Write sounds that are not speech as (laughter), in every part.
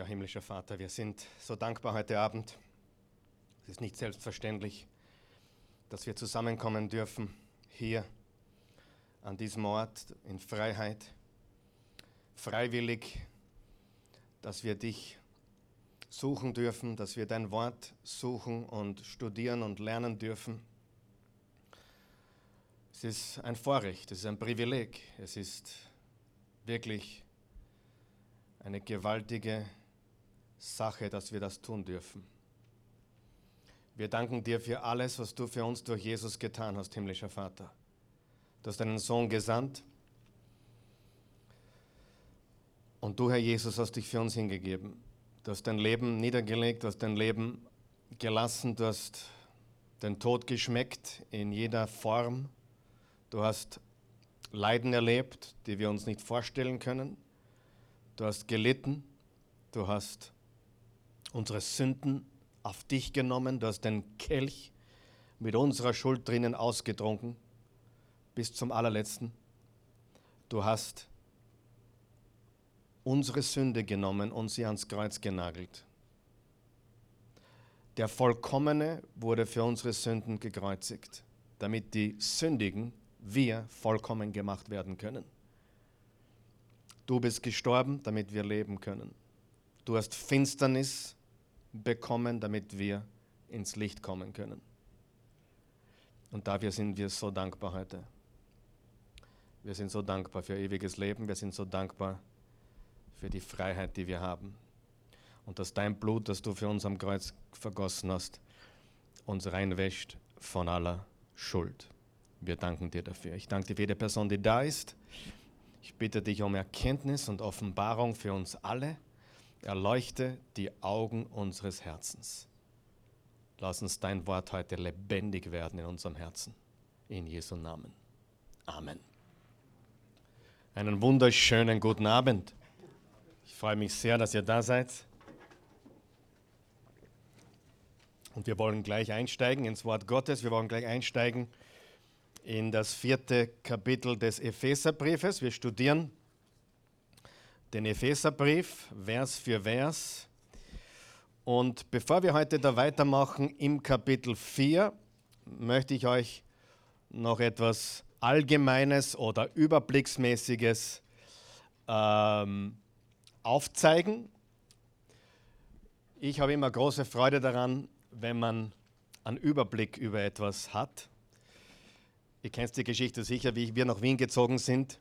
Ja, himmlischer Vater, wir sind so dankbar heute Abend. Es ist nicht selbstverständlich, dass wir zusammenkommen dürfen hier an diesem Ort in Freiheit, freiwillig, dass wir dich suchen dürfen, dass wir dein Wort suchen und studieren und lernen dürfen. Es ist ein Vorrecht, es ist ein Privileg, es ist wirklich eine gewaltige Sache, dass wir das tun dürfen. Wir danken dir für alles, was du für uns durch Jesus getan hast, himmlischer Vater. Du hast deinen Sohn gesandt und du, Herr Jesus, hast dich für uns hingegeben. Du hast dein Leben niedergelegt, du hast dein Leben gelassen, du hast den Tod geschmeckt in jeder Form. Du hast Leiden erlebt, die wir uns nicht vorstellen können. Du hast gelitten, du hast unsere Sünden auf dich genommen, du hast den Kelch mit unserer Schuld drinnen ausgetrunken bis zum allerletzten. Du hast unsere Sünde genommen und sie ans Kreuz genagelt. Der Vollkommene wurde für unsere Sünden gekreuzigt, damit die Sündigen, wir, vollkommen gemacht werden können. Du bist gestorben, damit wir leben können. Du hast Finsternis bekommen, damit wir ins Licht kommen können. Und dafür sind wir so dankbar heute. Wir sind so dankbar für ewiges Leben. Wir sind so dankbar für die Freiheit, die wir haben. Und dass dein Blut, das du für uns am Kreuz vergossen hast, uns reinwäscht von aller Schuld. Wir danken dir dafür. Ich danke dir für jede Person, die da ist. Ich bitte dich um Erkenntnis und Offenbarung für uns alle. Erleuchte die Augen unseres Herzens. Lass uns dein Wort heute lebendig werden in unserem Herzen. In Jesu Namen. Amen. Einen wunderschönen guten Abend. Ich freue mich sehr, dass ihr da seid. Und wir wollen gleich einsteigen ins Wort Gottes. Wir wollen gleich einsteigen in das vierte Kapitel des Epheserbriefes. Wir studieren den Epheserbrief, Vers für Vers. Und bevor wir heute da weitermachen im Kapitel 4, möchte ich euch noch etwas Allgemeines oder Überblicksmäßiges ähm, aufzeigen. Ich habe immer große Freude daran, wenn man einen Überblick über etwas hat. Ihr kennt die Geschichte sicher, wie wir nach Wien gezogen sind.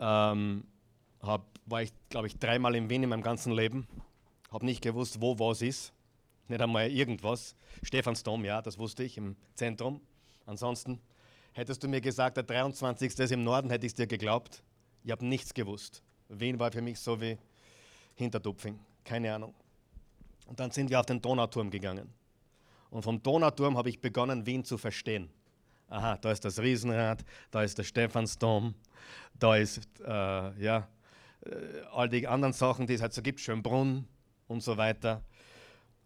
Ähm, hab, war ich, glaube ich, dreimal in Wien in meinem ganzen Leben. Habe nicht gewusst, wo was ist. Nicht einmal irgendwas. Stephansdom, ja, das wusste ich im Zentrum. Ansonsten hättest du mir gesagt, der 23. ist im Norden, hätte ich es dir geglaubt. Ich habe nichts gewusst. Wien war für mich so wie Hintertupfing. Keine Ahnung. Und dann sind wir auf den Donauturm gegangen. Und vom Donauturm habe ich begonnen, Wien zu verstehen. Aha, da ist das Riesenrad, da ist der Stephansdom, da ist, äh, ja, äh, all die anderen Sachen, die es halt so gibt, Schönbrunn und so weiter.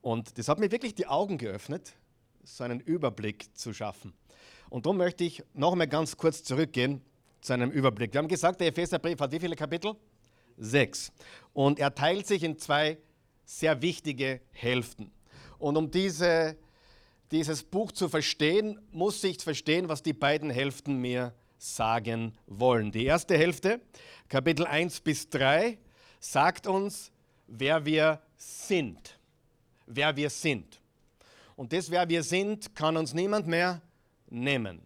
Und das hat mir wirklich die Augen geöffnet, so einen Überblick zu schaffen. Und darum möchte ich noch einmal ganz kurz zurückgehen zu einem Überblick. Wir haben gesagt, der Epheserbrief hat wie viele Kapitel? Sechs. Und er teilt sich in zwei sehr wichtige Hälften. Und um diese, dieses Buch zu verstehen, muss ich verstehen, was die beiden Hälften mir sagen wollen. Die erste Hälfte, Kapitel 1 bis 3, sagt uns, wer wir sind. Wer wir sind. Und das, wer wir sind, kann uns niemand mehr nehmen.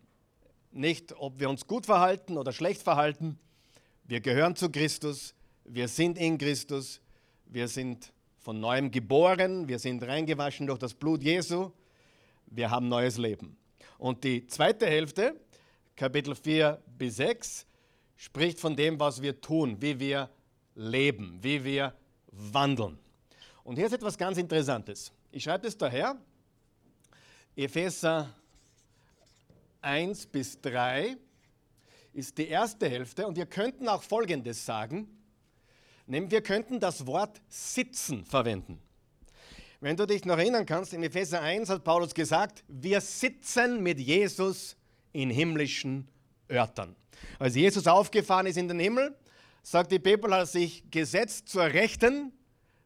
Nicht, ob wir uns gut verhalten oder schlecht verhalten. Wir gehören zu Christus. Wir sind in Christus. Wir sind von neuem geboren. Wir sind reingewaschen durch das Blut Jesu. Wir haben neues Leben. Und die zweite Hälfte, Kapitel 4 bis 6, spricht von dem, was wir tun, wie wir leben, wie wir wandeln. Und hier ist etwas ganz Interessantes. Ich schreibe es daher. Epheser 1 bis 3 ist die erste Hälfte und wir könnten auch Folgendes sagen, nämlich wir könnten das Wort sitzen verwenden. Wenn du dich noch erinnern kannst, in Epheser 1 hat Paulus gesagt, wir sitzen mit Jesus in himmlischen Örtern. Als Jesus aufgefahren ist in den Himmel, sagt die Bibel, hat sich gesetzt zur Rechten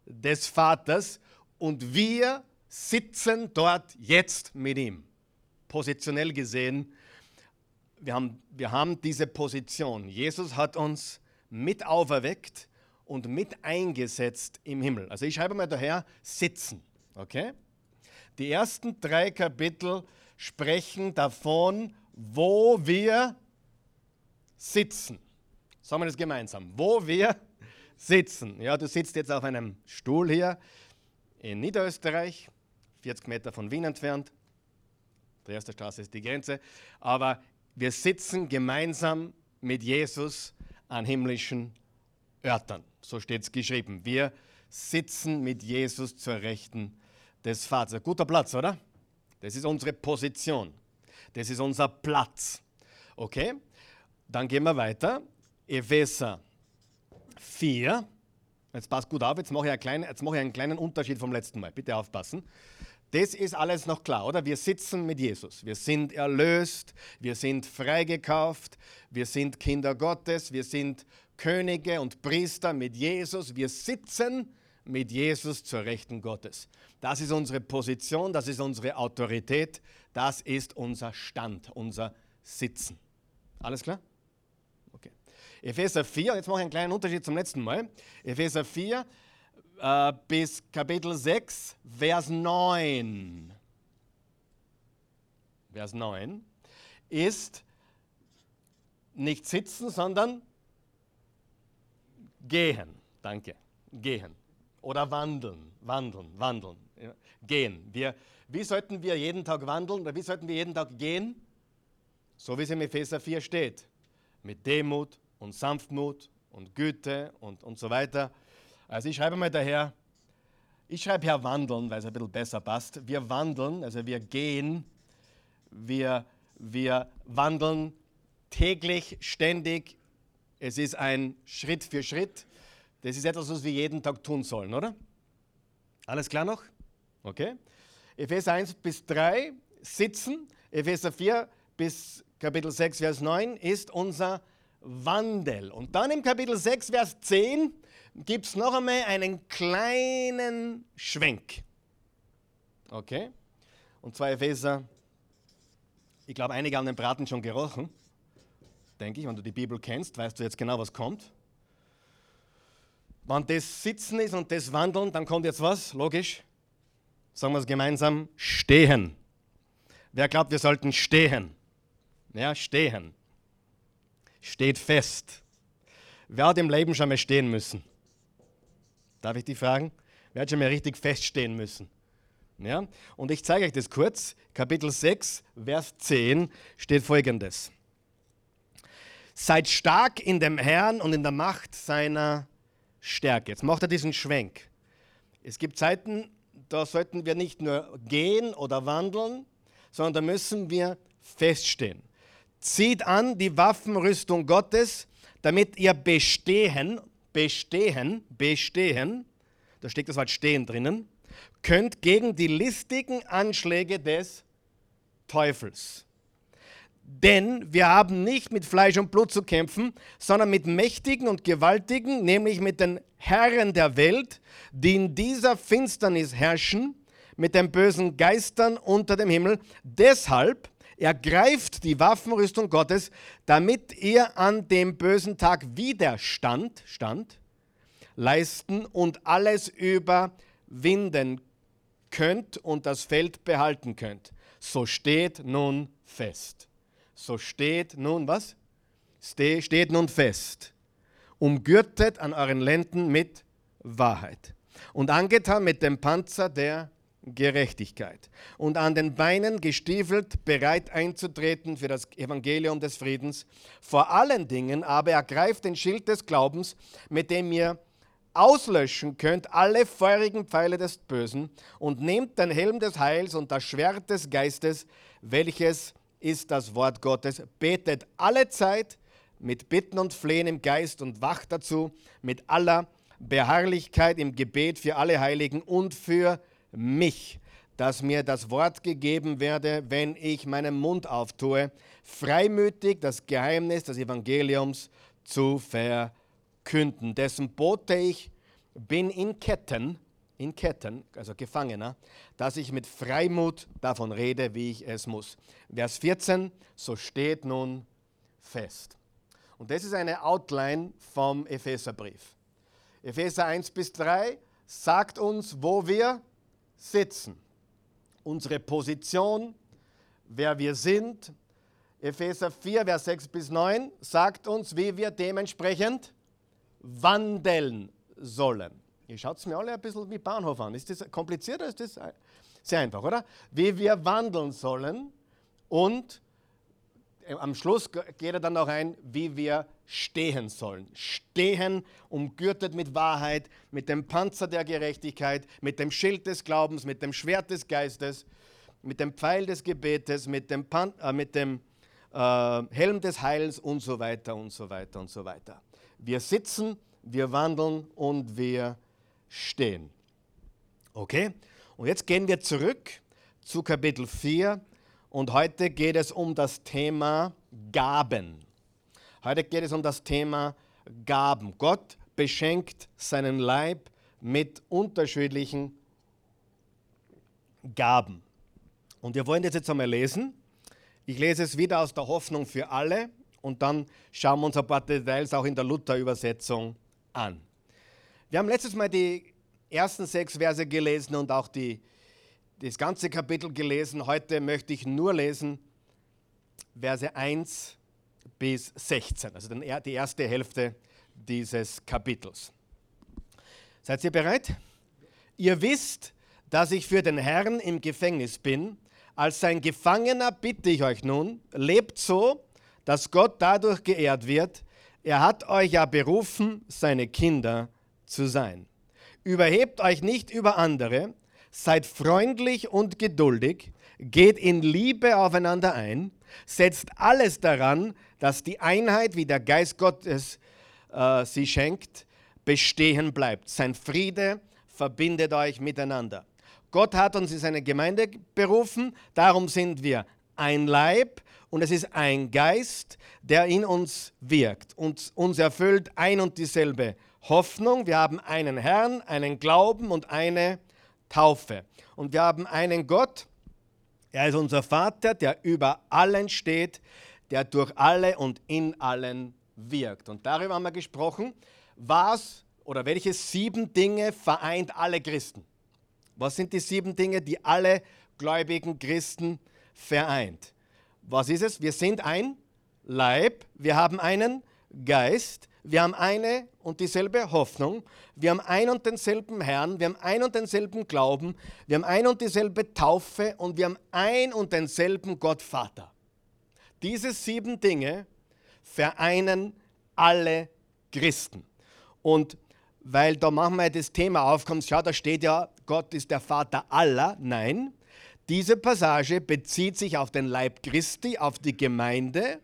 des Vaters und wir sitzen dort jetzt mit ihm. Positionell gesehen, wir haben, wir haben diese Position. Jesus hat uns mit auferweckt und mit eingesetzt im Himmel. Also ich schreibe mal daher sitzen. Okay? Die ersten drei Kapitel sprechen davon, wo wir sitzen. Sagen wir das gemeinsam. Wo wir sitzen. Ja, du sitzt jetzt auf einem Stuhl hier in Niederösterreich, 40 Meter von Wien entfernt. Die erste Straße ist die Grenze. Aber wir sitzen gemeinsam mit Jesus an himmlischen Örtern. So steht es geschrieben. Wir sitzen mit Jesus zur Rechten des Vaters. Guter Platz, oder? Das ist unsere Position. Das ist unser Platz. Okay? Dann gehen wir weiter. Epheser 4. Jetzt passt gut auf, jetzt mache, ich einen kleinen, jetzt mache ich einen kleinen Unterschied vom letzten Mal. Bitte aufpassen. Das ist alles noch klar, oder? Wir sitzen mit Jesus. Wir sind erlöst, wir sind freigekauft, wir sind Kinder Gottes, wir sind Könige und Priester mit Jesus. Wir sitzen mit Jesus zur Rechten Gottes. Das ist unsere Position, das ist unsere Autorität, das ist unser Stand, unser Sitzen. Alles klar? Okay. Epheser 4, jetzt mache ich einen kleinen Unterschied zum letzten Mal. Epheser 4 äh, bis Kapitel 6, Vers 9. Vers 9 ist nicht sitzen, sondern gehen. Danke. Gehen. Oder wandeln. Wandeln. Wandeln. Gehen. Wir, wie sollten wir jeden Tag wandeln oder wie sollten wir jeden Tag gehen? So wie es im Epheser 4 steht. Mit Demut und Sanftmut und Güte und, und so weiter. Also ich schreibe mal daher, ich schreibe hier wandeln, weil es ein bisschen besser passt. Wir wandeln, also wir gehen, wir, wir wandeln täglich, ständig. Es ist ein Schritt für Schritt. Das ist etwas, was wir jeden Tag tun sollen, oder? Alles klar noch? Okay. Epheser 1 bis 3 sitzen. Epheser 4 bis Kapitel 6, Vers 9 ist unser Wandel. Und dann im Kapitel 6, Vers 10 gibt es noch einmal einen kleinen Schwenk. Okay? Und zwar Epheser, ich glaube, einige haben den Braten schon gerochen. Denke ich, wenn du die Bibel kennst, weißt du jetzt genau, was kommt. Wenn das Sitzen ist und das Wandeln, dann kommt jetzt was, logisch. Sagen wir es gemeinsam, stehen. Wer glaubt, wir sollten stehen? Ja, stehen. Steht fest. Wer hat im Leben schon mal stehen müssen? Darf ich die fragen? Wer hat schon mal richtig feststehen müssen? Ja? Und ich zeige euch das kurz. Kapitel 6, Vers 10 steht folgendes. Seid stark in dem Herrn und in der Macht seiner Stärke. Jetzt macht er diesen Schwenk. Es gibt Zeiten, da sollten wir nicht nur gehen oder wandeln, sondern da müssen wir feststehen. Zieht an die Waffenrüstung Gottes, damit ihr bestehen, bestehen, bestehen, da steckt das Wort stehen drinnen, könnt gegen die listigen Anschläge des Teufels. Denn wir haben nicht mit Fleisch und Blut zu kämpfen, sondern mit Mächtigen und Gewaltigen, nämlich mit den Herren der Welt, die in dieser Finsternis herrschen, mit den bösen Geistern unter dem Himmel. Deshalb ergreift die Waffenrüstung Gottes, damit ihr an dem bösen Tag Widerstand stand, leisten und alles überwinden könnt und das Feld behalten könnt. So steht nun fest. So steht nun was? Steht nun fest. Umgürtet an euren Lenden mit Wahrheit und angetan mit dem Panzer der Gerechtigkeit und an den Beinen gestiefelt, bereit einzutreten für das Evangelium des Friedens. Vor allen Dingen aber ergreift den Schild des Glaubens, mit dem ihr auslöschen könnt alle feurigen Pfeile des Bösen und nehmt den Helm des Heils und das Schwert des Geistes, welches ist das Wort Gottes. Betet alle Zeit mit Bitten und Flehen im Geist und wacht dazu mit aller Beharrlichkeit im Gebet für alle Heiligen und für mich, dass mir das Wort gegeben werde, wenn ich meinen Mund auftue, freimütig das Geheimnis des Evangeliums zu verkünden, dessen Bote ich bin in Ketten, in Ketten, also Gefangener, dass ich mit Freimut davon rede, wie ich es muss. Vers 14, so steht nun fest. Und das ist eine Outline vom Epheserbrief. Epheser 1 bis 3 sagt uns, wo wir sitzen, unsere Position, wer wir sind. Epheser 4, Vers 6 bis 9 sagt uns, wie wir dementsprechend wandeln sollen. Ihr schaut es mir alle ein bisschen wie Bahnhof an. Ist das kompliziert oder ist das sehr einfach, oder? Wie wir wandeln sollen und äh, am Schluss geht er dann noch ein, wie wir stehen sollen. Stehen, umgürtet mit Wahrheit, mit dem Panzer der Gerechtigkeit, mit dem Schild des Glaubens, mit dem Schwert des Geistes, mit dem Pfeil des Gebetes, mit dem, Pan äh, mit dem äh, Helm des Heils und so weiter und so weiter und so weiter. Wir sitzen, wir wandeln und wir stehen. Okay? Und jetzt gehen wir zurück zu Kapitel 4 und heute geht es um das Thema Gaben. Heute geht es um das Thema Gaben. Gott beschenkt seinen Leib mit unterschiedlichen Gaben. Und wir wollen das jetzt einmal lesen. Ich lese es wieder aus der Hoffnung für alle und dann schauen wir uns ein paar Details auch in der Luther-Übersetzung an. Wir haben letztes Mal die ersten sechs Verse gelesen und auch die, das ganze Kapitel gelesen. Heute möchte ich nur lesen Verse 1 bis 16, also die erste Hälfte dieses Kapitels. Seid ihr bereit? Ihr wisst, dass ich für den Herrn im Gefängnis bin. Als sein Gefangener bitte ich euch nun, lebt so, dass Gott dadurch geehrt wird. Er hat euch ja berufen, seine Kinder zu sein. Überhebt euch nicht über andere, seid freundlich und geduldig, geht in Liebe aufeinander ein, setzt alles daran, dass die Einheit, wie der Geist Gottes äh, sie schenkt, bestehen bleibt. Sein Friede verbindet euch miteinander. Gott hat uns in seine Gemeinde berufen, darum sind wir ein Leib und es ist ein Geist, der in uns wirkt und uns erfüllt ein und dieselbe Hoffnung. Wir haben einen Herrn, einen Glauben und eine Taufe. Und wir haben einen Gott, er ist unser Vater, der über allen steht, der durch alle und in allen wirkt. Und darüber haben wir gesprochen, was oder welche sieben Dinge vereint alle Christen. Was sind die sieben Dinge, die alle gläubigen Christen vereint? Was ist es? Wir sind ein Leib, wir haben einen Geist, wir haben eine und dieselbe Hoffnung, wir haben ein und denselben Herrn, wir haben ein und denselben Glauben, wir haben ein und dieselbe Taufe und wir haben ein und denselben Gott Vater. Diese sieben Dinge vereinen alle Christen. Und weil da manchmal das Thema aufkommt, schau, da steht ja, Gott ist der Vater aller. Nein, diese Passage bezieht sich auf den Leib Christi, auf die Gemeinde.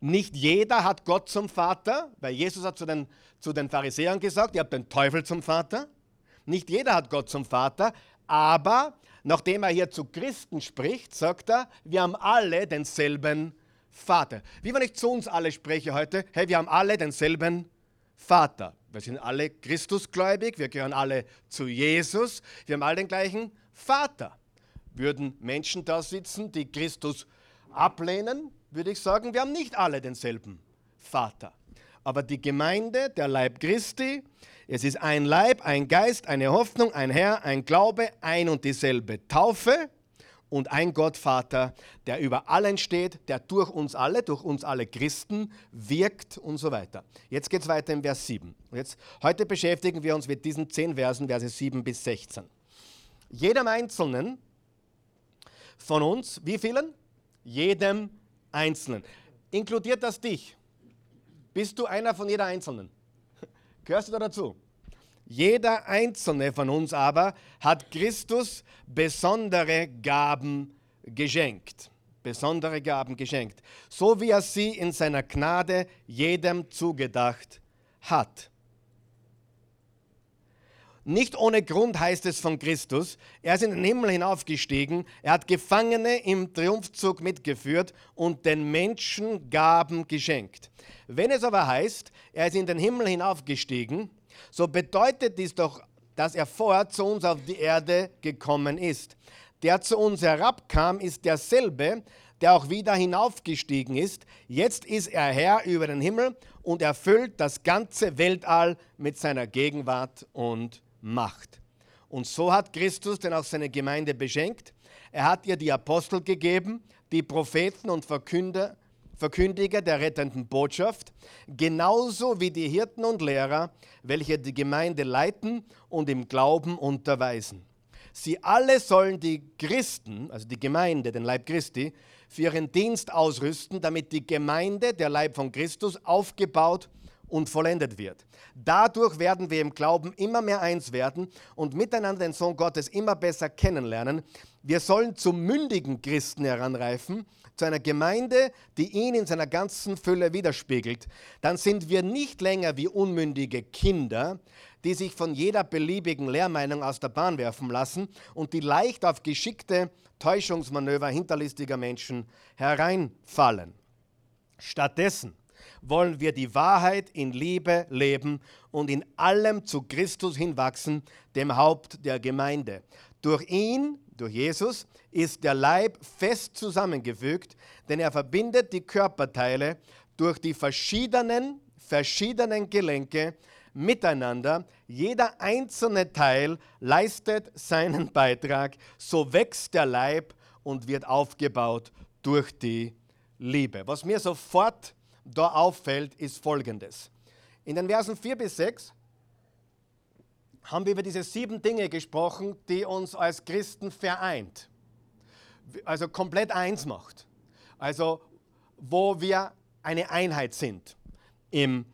Nicht jeder hat Gott zum Vater, weil Jesus hat zu den, zu den Pharisäern gesagt, ihr habt den Teufel zum Vater. Nicht jeder hat Gott zum Vater, aber nachdem er hier zu Christen spricht, sagt er, wir haben alle denselben Vater. Wie wenn ich zu uns alle spreche heute, hey, wir haben alle denselben Vater. Wir sind alle Christusgläubig, wir gehören alle zu Jesus, wir haben alle den gleichen Vater. Würden Menschen da sitzen, die Christus ablehnen, würde ich sagen, wir haben nicht alle denselben Vater. Aber die Gemeinde, der Leib Christi, es ist ein Leib, ein Geist, eine Hoffnung, ein Herr, ein Glaube, ein und dieselbe Taufe und ein Gott Vater, der über allen steht, der durch uns alle, durch uns alle Christen wirkt und so weiter. Jetzt geht es weiter in Vers 7. Jetzt, heute beschäftigen wir uns mit diesen zehn Versen, Verse 7 bis 16. Jedem Einzelnen von uns, wie vielen? Jedem Einzelnen. Inkludiert das dich? Bist du einer von jeder Einzelnen? (laughs) Gehörst du da dazu? Jeder einzelne von uns aber hat Christus besondere Gaben geschenkt. Besondere Gaben geschenkt. So wie er sie in seiner Gnade jedem zugedacht hat. Nicht ohne Grund heißt es von Christus, er ist in den Himmel hinaufgestiegen, er hat Gefangene im Triumphzug mitgeführt und den Menschen Gaben geschenkt. Wenn es aber heißt, er ist in den Himmel hinaufgestiegen, so bedeutet dies doch dass er vorher zu uns auf die Erde gekommen ist. Der zu uns herabkam, ist derselbe, der auch wieder hinaufgestiegen ist. Jetzt ist er Herr über den Himmel und erfüllt das ganze Weltall mit seiner Gegenwart und Macht. Und so hat Christus denn auch seine Gemeinde beschenkt. Er hat ihr die Apostel gegeben, die Propheten und Verkünder, Verkündiger der rettenden Botschaft, genauso wie die Hirten und Lehrer, welche die Gemeinde leiten und im Glauben unterweisen. Sie alle sollen die Christen, also die Gemeinde, den Leib Christi, für ihren Dienst ausrüsten, damit die Gemeinde, der Leib von Christus, aufgebaut und vollendet wird. Dadurch werden wir im Glauben immer mehr eins werden und miteinander den Sohn Gottes immer besser kennenlernen. Wir sollen zu mündigen Christen heranreifen, zu einer Gemeinde, die ihn in seiner ganzen Fülle widerspiegelt. Dann sind wir nicht länger wie unmündige Kinder, die sich von jeder beliebigen Lehrmeinung aus der Bahn werfen lassen und die leicht auf geschickte Täuschungsmanöver hinterlistiger Menschen hereinfallen. Stattdessen wollen wir die Wahrheit in Liebe leben und in allem zu Christus hinwachsen, dem Haupt der Gemeinde. Durch ihn, durch Jesus, ist der Leib fest zusammengefügt, denn er verbindet die Körperteile durch die verschiedenen, verschiedenen Gelenke miteinander. Jeder einzelne Teil leistet seinen Beitrag, so wächst der Leib und wird aufgebaut durch die Liebe. Was mir sofort da auffällt, ist folgendes. In den Versen 4 bis 6 haben wir über diese sieben Dinge gesprochen, die uns als Christen vereint. Also komplett eins macht. Also wo wir eine Einheit sind. Im,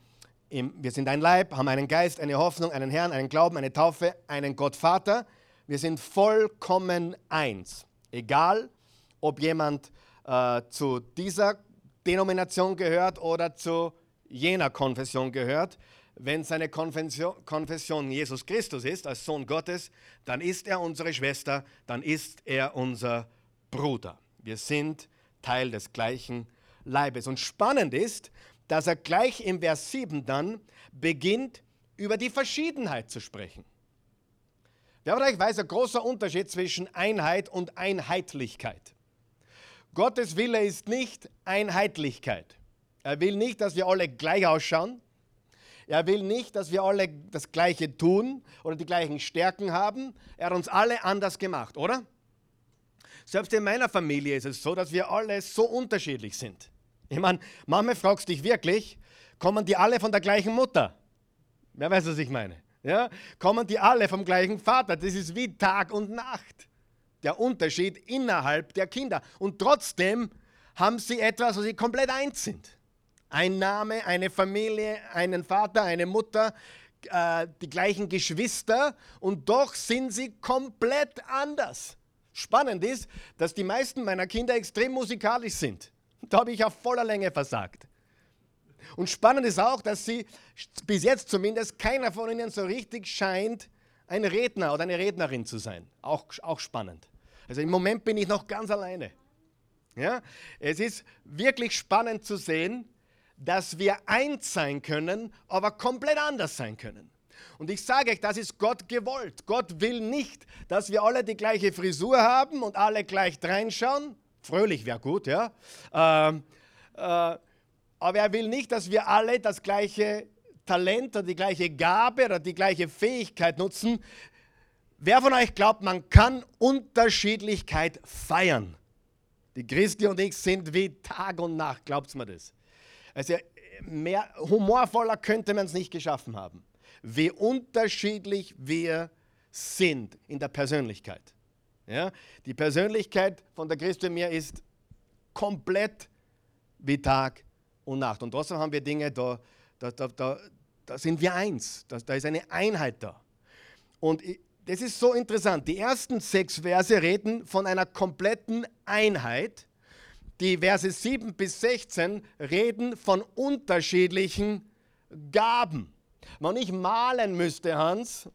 im, wir sind ein Leib, haben einen Geist, eine Hoffnung, einen Herrn, einen Glauben, eine Taufe, einen Gott Vater. Wir sind vollkommen eins. Egal, ob jemand äh, zu dieser Denomination gehört oder zu jener Konfession gehört. Wenn seine Konfession, Konfession Jesus Christus ist, als Sohn Gottes, dann ist er unsere Schwester, dann ist er unser Bruder. Wir sind Teil des gleichen Leibes. Und spannend ist, dass er gleich im Vers 7 dann beginnt, über die Verschiedenheit zu sprechen. Wer von euch weiß, ein großer Unterschied zwischen Einheit und Einheitlichkeit. Gottes Wille ist nicht Einheitlichkeit. Er will nicht, dass wir alle gleich ausschauen. Er will nicht, dass wir alle das Gleiche tun oder die gleichen Stärken haben. Er hat uns alle anders gemacht, oder? Selbst in meiner Familie ist es so, dass wir alle so unterschiedlich sind. Ich meine, Mama fragst dich wirklich, kommen die alle von der gleichen Mutter? Wer weiß, was ich meine? Ja? Kommen die alle vom gleichen Vater? Das ist wie Tag und Nacht der Unterschied innerhalb der Kinder. Und trotzdem haben sie etwas, wo sie komplett eins sind. Ein Name, eine Familie, einen Vater, eine Mutter, äh, die gleichen Geschwister und doch sind sie komplett anders. Spannend ist, dass die meisten meiner Kinder extrem musikalisch sind. (laughs) Da habe ich auf voller Länge versagt. Und spannend ist auch, dass sie bis jetzt zumindest keiner von ihnen so richtig scheint, ein Redner oder eine Rednerin zu sein. Auch, auch spannend. Also im Moment bin ich noch ganz alleine. Ja? Es ist wirklich spannend zu sehen, dass wir eins sein können, aber komplett anders sein können. Und ich sage euch, das ist Gott gewollt. Gott will nicht, dass wir alle die gleiche Frisur haben und alle gleich reinschauen. Fröhlich wäre gut, ja. Ähm, äh, aber er will nicht, dass wir alle das gleiche Talent oder die gleiche Gabe oder die gleiche Fähigkeit nutzen. Wer von euch glaubt, man kann Unterschiedlichkeit feiern? Die Christi und ich sind wie Tag und Nacht, glaubt mir das? Also mehr humorvoller könnte man es nicht geschaffen haben. Wie unterschiedlich wir sind in der Persönlichkeit. Ja? Die Persönlichkeit von der Christi und mir ist komplett wie Tag und Nacht. Und trotzdem haben wir Dinge, da, da, da, da, sind wir eins. Da, da ist eine Einheit da. Und ich, das ist so interessant. Die ersten sechs Verse reden von einer kompletten Einheit. Die Verse 7 bis 16 reden von unterschiedlichen Gaben. Wenn ich malen müsste, Hans,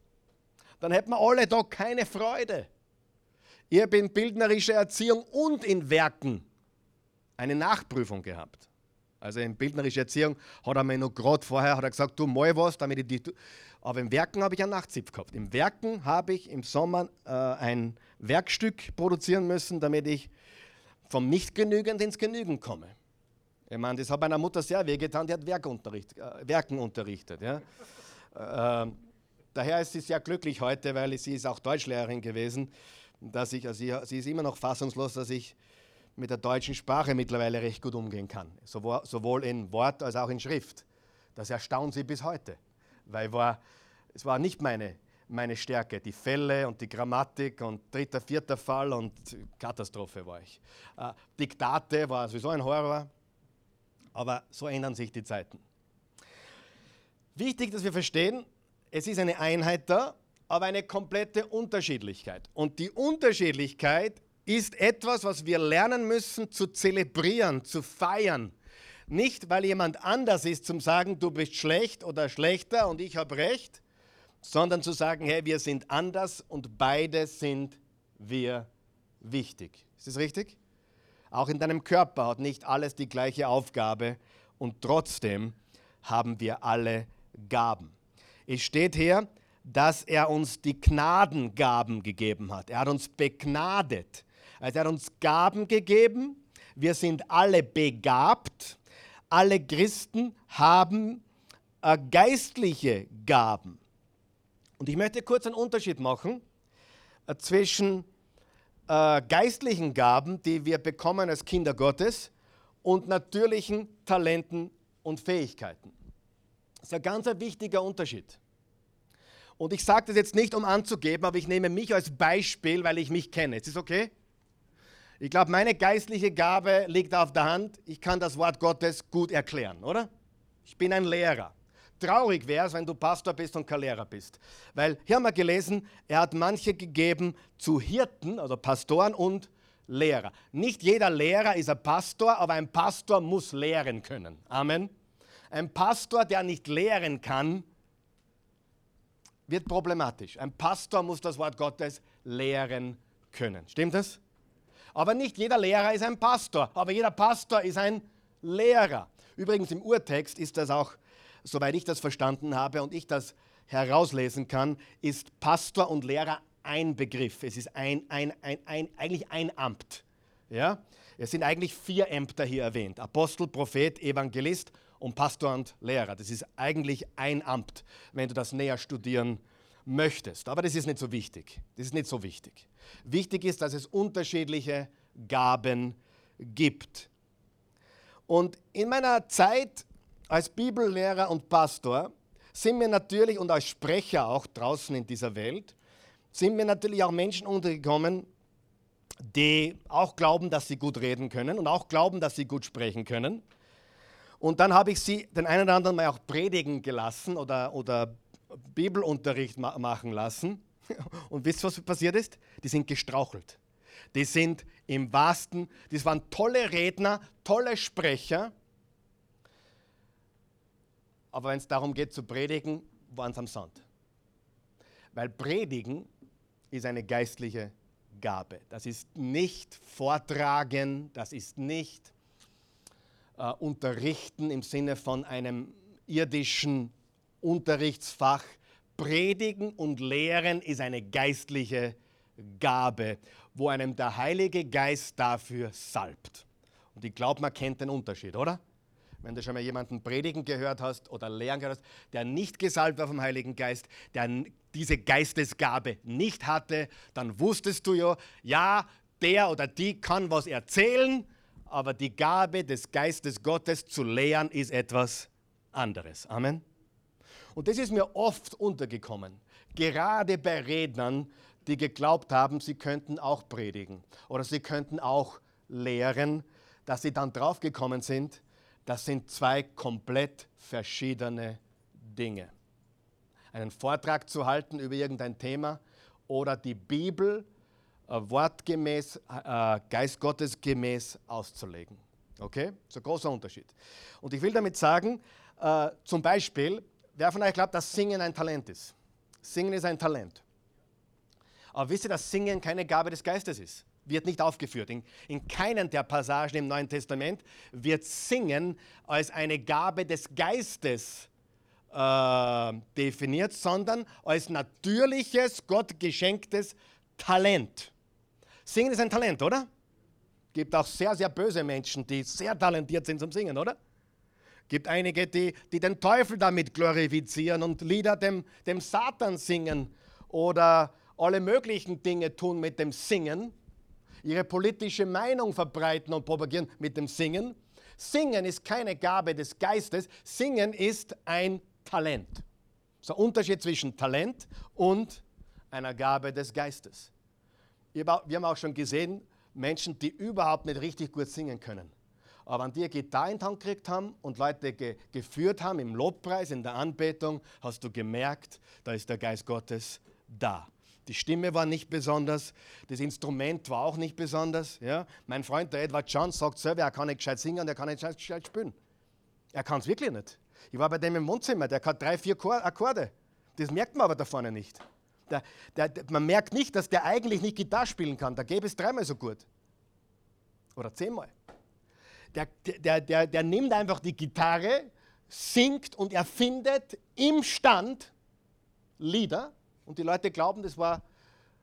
dann hätten wir alle da keine Freude. Ich habe in bildnerischer Erziehung und in Werken eine Nachprüfung gehabt. Also in bildnerischer Erziehung hat er mir noch gerade vorher hat er gesagt, du mal was, damit ich dich. Aber im Werken habe ich einen Nachtzipf gehabt. Im Werken habe ich im Sommer äh, ein Werkstück produzieren müssen, damit ich vom Nicht-Genügend ins Genügen komme. Ich meine, das hat meiner Mutter sehr wehgetan, die hat Werkunterricht, äh, Werken unterrichtet. Ja. Äh, daher ist sie sehr glücklich heute, weil sie ist auch Deutschlehrerin gewesen, dass ich, also sie, sie ist immer noch fassungslos, dass ich mit der deutschen Sprache mittlerweile recht gut umgehen kann, sowohl in Wort als auch in Schrift. Das erstaunt sie bis heute, weil war, es war nicht meine, meine Stärke. Die Fälle und die Grammatik und dritter, vierter Fall und Katastrophe war ich. Äh, Diktate war sowieso ein Horror, aber so ändern sich die Zeiten. Wichtig, dass wir verstehen, es ist eine Einheit da, aber eine komplette Unterschiedlichkeit. Und die Unterschiedlichkeit ist etwas, was wir lernen müssen zu zelebrieren, zu feiern. Nicht, weil jemand anders ist, zum sagen, du bist schlecht oder schlechter und ich habe recht, sondern zu sagen, hey, wir sind anders und beide sind wir wichtig. Ist das richtig? Auch in deinem Körper hat nicht alles die gleiche Aufgabe und trotzdem haben wir alle Gaben. Es steht hier, dass er uns die Gnadengaben gegeben hat. Er hat uns begnadet. Also er hat uns Gaben gegeben. Wir sind alle begabt. Alle Christen haben äh, geistliche Gaben. Und ich möchte kurz einen Unterschied machen äh, zwischen äh, geistlichen Gaben, die wir bekommen als Kinder Gottes, und natürlichen Talenten und Fähigkeiten. Das ist ein ganz wichtiger Unterschied. Und ich sage das jetzt nicht, um anzugeben, aber ich nehme mich als Beispiel, weil ich mich kenne. Ist das okay? Ich glaube, meine geistliche Gabe liegt auf der Hand. Ich kann das Wort Gottes gut erklären, oder? Ich bin ein Lehrer. Traurig wäre es, wenn du Pastor bist und kein Lehrer bist. Weil hier haben wir gelesen, er hat manche gegeben zu Hirten, also Pastoren und Lehrer. Nicht jeder Lehrer ist ein Pastor, aber ein Pastor muss lehren können. Amen. Ein Pastor, der nicht lehren kann, wird problematisch. Ein Pastor muss das Wort Gottes lehren können. Stimmt das? Aber nicht jeder Lehrer ist ein Pastor, aber jeder Pastor ist ein Lehrer. Übrigens im Urtext ist das auch, soweit ich das verstanden habe und ich das herauslesen kann, ist Pastor und Lehrer ein Begriff. Es ist ein, ein, ein, ein, eigentlich ein Amt. Ja? Es sind eigentlich vier Ämter hier erwähnt. Apostel, Prophet, Evangelist und Pastor und Lehrer. Das ist eigentlich ein Amt, wenn du das näher studieren möchtest. Aber das ist nicht so wichtig. Das ist nicht so wichtig. Wichtig ist, dass es unterschiedliche Gaben gibt. Und in meiner Zeit als Bibellehrer und Pastor sind mir natürlich und als Sprecher auch draußen in dieser Welt, sind mir natürlich auch Menschen untergekommen, die auch glauben, dass sie gut reden können und auch glauben, dass sie gut sprechen können. Und dann habe ich sie den einen oder anderen mal auch predigen gelassen oder, oder Bibelunterricht ma machen lassen. (laughs) Und wisst ihr, was passiert ist? Die sind gestrauchelt. Die sind im wahrsten, das waren tolle Redner, tolle Sprecher. Aber wenn es darum geht zu predigen, waren es am Sand. Weil Predigen ist eine geistliche Gabe. Das ist nicht Vortragen, das ist nicht äh, Unterrichten im Sinne von einem irdischen Unterrichtsfach. Predigen und Lehren ist eine geistliche Gabe, wo einem der Heilige Geist dafür salbt. Und ich glaube, man kennt den Unterschied, oder? Wenn du schon mal jemanden predigen gehört hast oder lehren gehört hast, der nicht gesalbt war vom Heiligen Geist, der diese Geistesgabe nicht hatte, dann wusstest du ja, ja, der oder die kann was erzählen, aber die Gabe des Geistes Gottes zu lehren ist etwas anderes. Amen. Und das ist mir oft untergekommen, gerade bei Rednern, die geglaubt haben, sie könnten auch predigen oder sie könnten auch lehren, dass sie dann draufgekommen sind, das sind zwei komplett verschiedene Dinge. Einen Vortrag zu halten über irgendein Thema oder die Bibel äh, wortgemäß, äh, Geist Gottes gemäß auszulegen. Okay? Ein großer Unterschied. Und ich will damit sagen, äh, zum Beispiel, Wer von euch glaubt, dass Singen ein Talent ist? Singen ist ein Talent. Aber wisst ihr, dass Singen keine Gabe des Geistes ist? Wird nicht aufgeführt. In, in keinen der Passagen im Neuen Testament wird Singen als eine Gabe des Geistes äh, definiert, sondern als natürliches, Gott geschenktes Talent. Singen ist ein Talent, oder? Gibt auch sehr, sehr böse Menschen, die sehr talentiert sind zum Singen, oder? Gibt einige, die, die den Teufel damit glorifizieren und Lieder dem, dem Satan singen oder alle möglichen Dinge tun mit dem Singen, ihre politische Meinung verbreiten und propagieren mit dem Singen. Singen ist keine Gabe des Geistes, Singen ist ein Talent. So ein Unterschied zwischen Talent und einer Gabe des Geistes. Wir haben auch schon gesehen, Menschen, die überhaupt nicht richtig gut singen können. Aber wenn die Gitarre in die Hand gekriegt haben und Leute ge geführt haben im Lobpreis, in der Anbetung, hast du gemerkt, da ist der Geist Gottes da. Die Stimme war nicht besonders, das Instrument war auch nicht besonders. Ja? Mein Freund, der Edward John, sagt selber, er kann nicht gescheit singen, und er kann nicht gescheit spielen. Er kann es wirklich nicht. Ich war bei dem im Wohnzimmer, der hat drei, vier Akkorde. Das merkt man aber da vorne nicht. Der, der, man merkt nicht, dass der eigentlich nicht Gitarre spielen kann. Da gäbe es dreimal so gut. Oder zehnmal. Der, der, der, der nimmt einfach die Gitarre, singt und erfindet im Stand Lieder. Und die Leute glauben, das war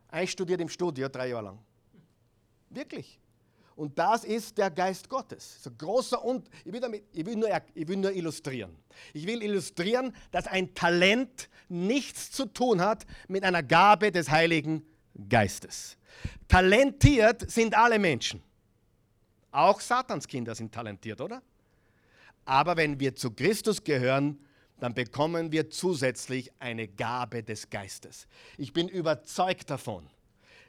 einstudiert im Studio drei Jahre lang. Wirklich. Und das ist der Geist Gottes. So großer und ich will, damit, ich, will nur, ich will nur illustrieren. Ich will illustrieren, dass ein Talent nichts zu tun hat mit einer Gabe des Heiligen Geistes. Talentiert sind alle Menschen. Auch Satanskinder sind talentiert, oder? Aber wenn wir zu Christus gehören, dann bekommen wir zusätzlich eine Gabe des Geistes. Ich bin überzeugt davon,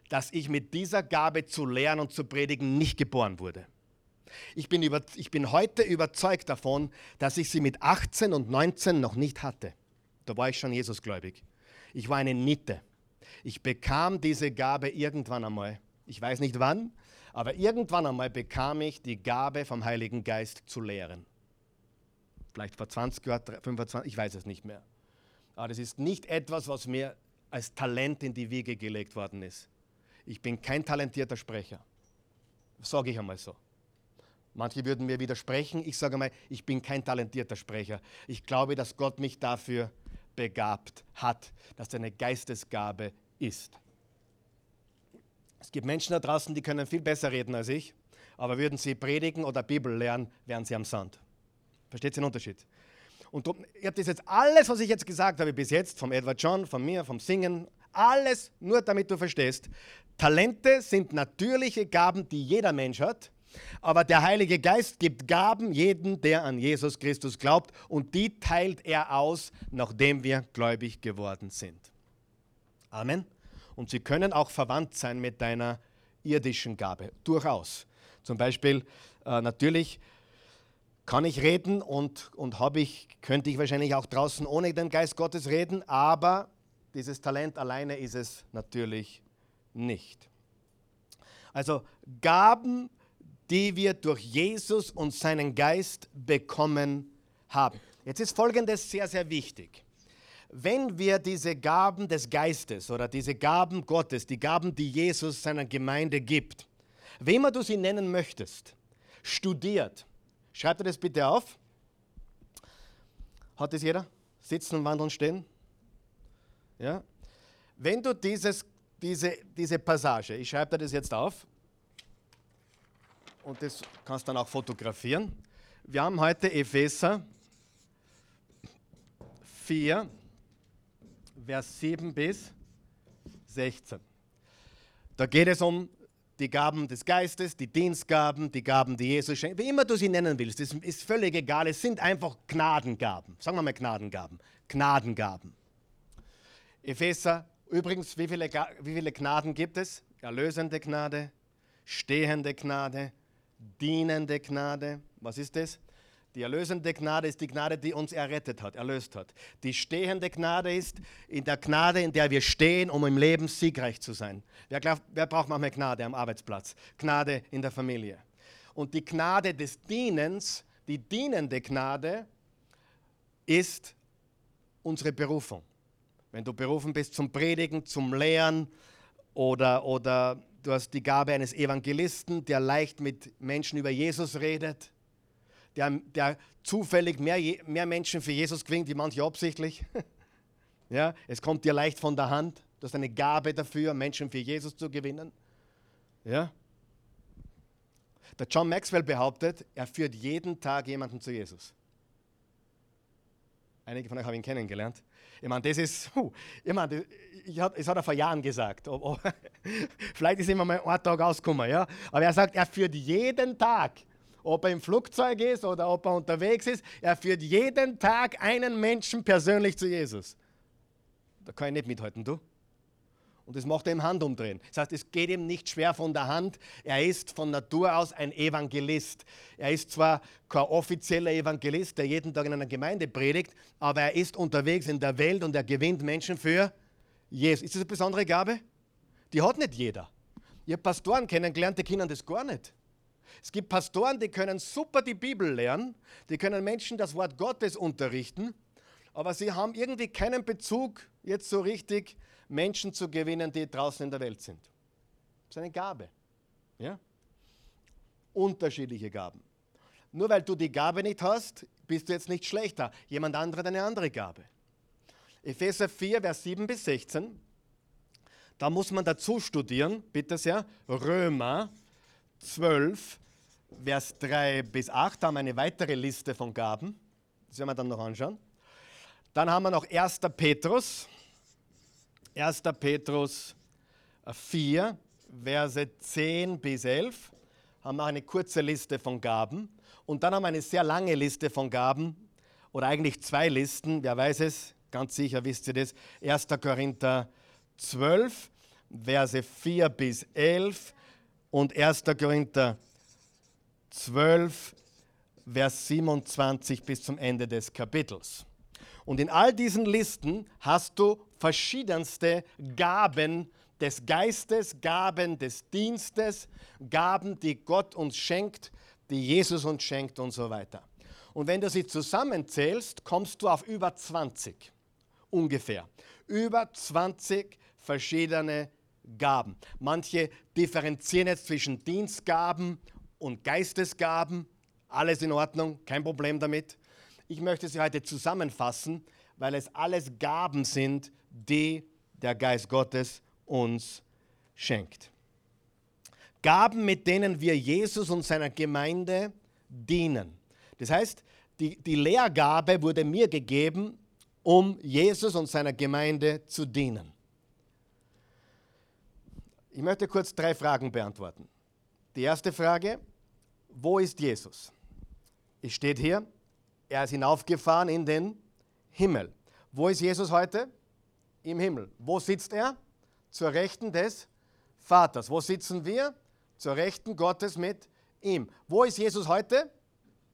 dass ich mit dieser Gabe zu lehren und zu predigen nicht geboren wurde. Ich bin, über, ich bin heute überzeugt davon, dass ich sie mit 18 und 19 noch nicht hatte. Da war ich schon Jesusgläubig. Ich war eine Niete. Ich bekam diese Gabe irgendwann einmal. Ich weiß nicht wann, aber irgendwann einmal bekam ich die Gabe vom Heiligen Geist zu lehren. Vielleicht vor 20 Jahren, 25, ich weiß es nicht mehr. Aber das ist nicht etwas, was mir als Talent in die Wiege gelegt worden ist. Ich bin kein talentierter Sprecher. Sage ich einmal so. Manche würden mir widersprechen. Ich sage einmal, ich bin kein talentierter Sprecher. Ich glaube, dass Gott mich dafür begabt hat, dass er eine Geistesgabe ist. Es gibt Menschen da draußen, die können viel besser reden als ich, aber würden sie predigen oder Bibel lernen, wären sie am Sand. Versteht ihr den Unterschied? Und ihr habt das jetzt alles, was ich jetzt gesagt habe bis jetzt, vom Edward John, von mir, vom Singen, alles nur damit du verstehst. Talente sind natürliche Gaben, die jeder Mensch hat. Aber der Heilige Geist gibt Gaben jedem, der an Jesus Christus glaubt. Und die teilt er aus, nachdem wir gläubig geworden sind. Amen. Und sie können auch verwandt sein mit deiner irdischen Gabe. Durchaus. Zum Beispiel, äh, natürlich kann ich reden und, und ich, könnte ich wahrscheinlich auch draußen ohne den Geist Gottes reden, aber dieses Talent alleine ist es natürlich nicht. Also Gaben, die wir durch Jesus und seinen Geist bekommen haben. Jetzt ist Folgendes sehr, sehr wichtig. Wenn wir diese Gaben des Geistes oder diese Gaben Gottes, die Gaben, die Jesus seiner Gemeinde gibt, wie immer du sie nennen möchtest, studiert, schreibt ihr das bitte auf. Hat das jeder? Sitzen wandeln, stehen? Ja? Wenn du dieses, diese, diese Passage, ich schreibe dir das jetzt auf und das kannst du dann auch fotografieren. Wir haben heute Epheser 4, Vers 7 bis 16. Da geht es um die Gaben des Geistes, die Dienstgaben, die Gaben, die Jesus schenkt, wie immer du sie nennen willst, das ist völlig egal. Es sind einfach Gnadengaben. Sagen wir mal Gnadengaben. Gnadengaben. Epheser, übrigens, wie viele, wie viele Gnaden gibt es? Erlösende Gnade, stehende Gnade, dienende Gnade. Was ist das? Die erlösende Gnade ist die Gnade, die uns errettet hat, erlöst hat. Die stehende Gnade ist in der Gnade, in der wir stehen, um im Leben siegreich zu sein. Wer, glaubt, wer braucht manchmal Gnade am Arbeitsplatz? Gnade in der Familie. Und die Gnade des Dienens, die dienende Gnade, ist unsere Berufung. Wenn du berufen bist zum Predigen, zum Lehren oder, oder du hast die Gabe eines Evangelisten, der leicht mit Menschen über Jesus redet, der, der zufällig mehr, mehr Menschen für Jesus gewinnt, wie manche absichtlich. (laughs) ja, es kommt dir leicht von der Hand. Du hast eine Gabe dafür, Menschen für Jesus zu gewinnen. Ja? Der John Maxwell behauptet, er führt jeden Tag jemanden zu Jesus. Einige von euch haben ihn kennengelernt. Ich meine, das ist, huh, ich meine, hat, das hat er vor Jahren gesagt. (laughs) Vielleicht ist immer mal ein Tag ausgekommen, ja. Aber er sagt, er führt jeden Tag, ob er im Flugzeug ist oder ob er unterwegs ist, er führt jeden Tag einen Menschen persönlich zu Jesus. Da kann ich nicht mithalten, du. Und das macht er im Handumdrehen. Das heißt, es geht ihm nicht schwer von der Hand. Er ist von Natur aus ein Evangelist. Er ist zwar kein offizieller Evangelist, der jeden Tag in einer Gemeinde predigt, aber er ist unterwegs in der Welt und er gewinnt Menschen für Jesus. Ist das eine besondere Gabe? Die hat nicht jeder. Habe Pastoren kennengelernt, die kennen das gar nicht. Es gibt Pastoren, die können super die Bibel lernen, die können Menschen das Wort Gottes unterrichten, aber sie haben irgendwie keinen Bezug jetzt so richtig Menschen zu gewinnen, die draußen in der Welt sind. Das ist eine Gabe. Ja? Unterschiedliche Gaben. Nur weil du die Gabe nicht hast, bist du jetzt nicht schlechter. Jemand andere hat eine andere Gabe. Epheser 4, Vers 7 bis 16. Da muss man dazu studieren, bitte sehr. Römer 12, Vers 3 bis 8. Da haben wir eine weitere Liste von Gaben. Das werden wir dann noch anschauen. Dann haben wir noch 1. Petrus 1. Petrus 4, Verse 10 bis 11 haben wir eine kurze Liste von Gaben und dann haben wir eine sehr lange Liste von Gaben oder eigentlich zwei Listen, wer weiß es, ganz sicher wisst ihr das. 1. Korinther 12, Verse 4 bis 11 und 1. Korinther 12, Vers 27 bis zum Ende des Kapitels. Und in all diesen Listen hast du verschiedenste Gaben des Geistes, Gaben des Dienstes, Gaben, die Gott uns schenkt, die Jesus uns schenkt und so weiter. Und wenn du sie zusammenzählst, kommst du auf über 20 ungefähr. Über 20 verschiedene Gaben. Manche differenzieren jetzt zwischen Dienstgaben und Geistesgaben. Alles in Ordnung, kein Problem damit. Ich möchte sie heute zusammenfassen, weil es alles Gaben sind, die der Geist Gottes uns schenkt. Gaben, mit denen wir Jesus und seiner Gemeinde dienen. Das heißt, die, die Lehrgabe wurde mir gegeben, um Jesus und seiner Gemeinde zu dienen. Ich möchte kurz drei Fragen beantworten. Die erste Frage, wo ist Jesus? Es steht hier, er ist hinaufgefahren in den Himmel. Wo ist Jesus heute? Im Himmel. Wo sitzt er? Zur Rechten des Vaters. Wo sitzen wir? Zur Rechten Gottes mit ihm. Wo ist Jesus heute?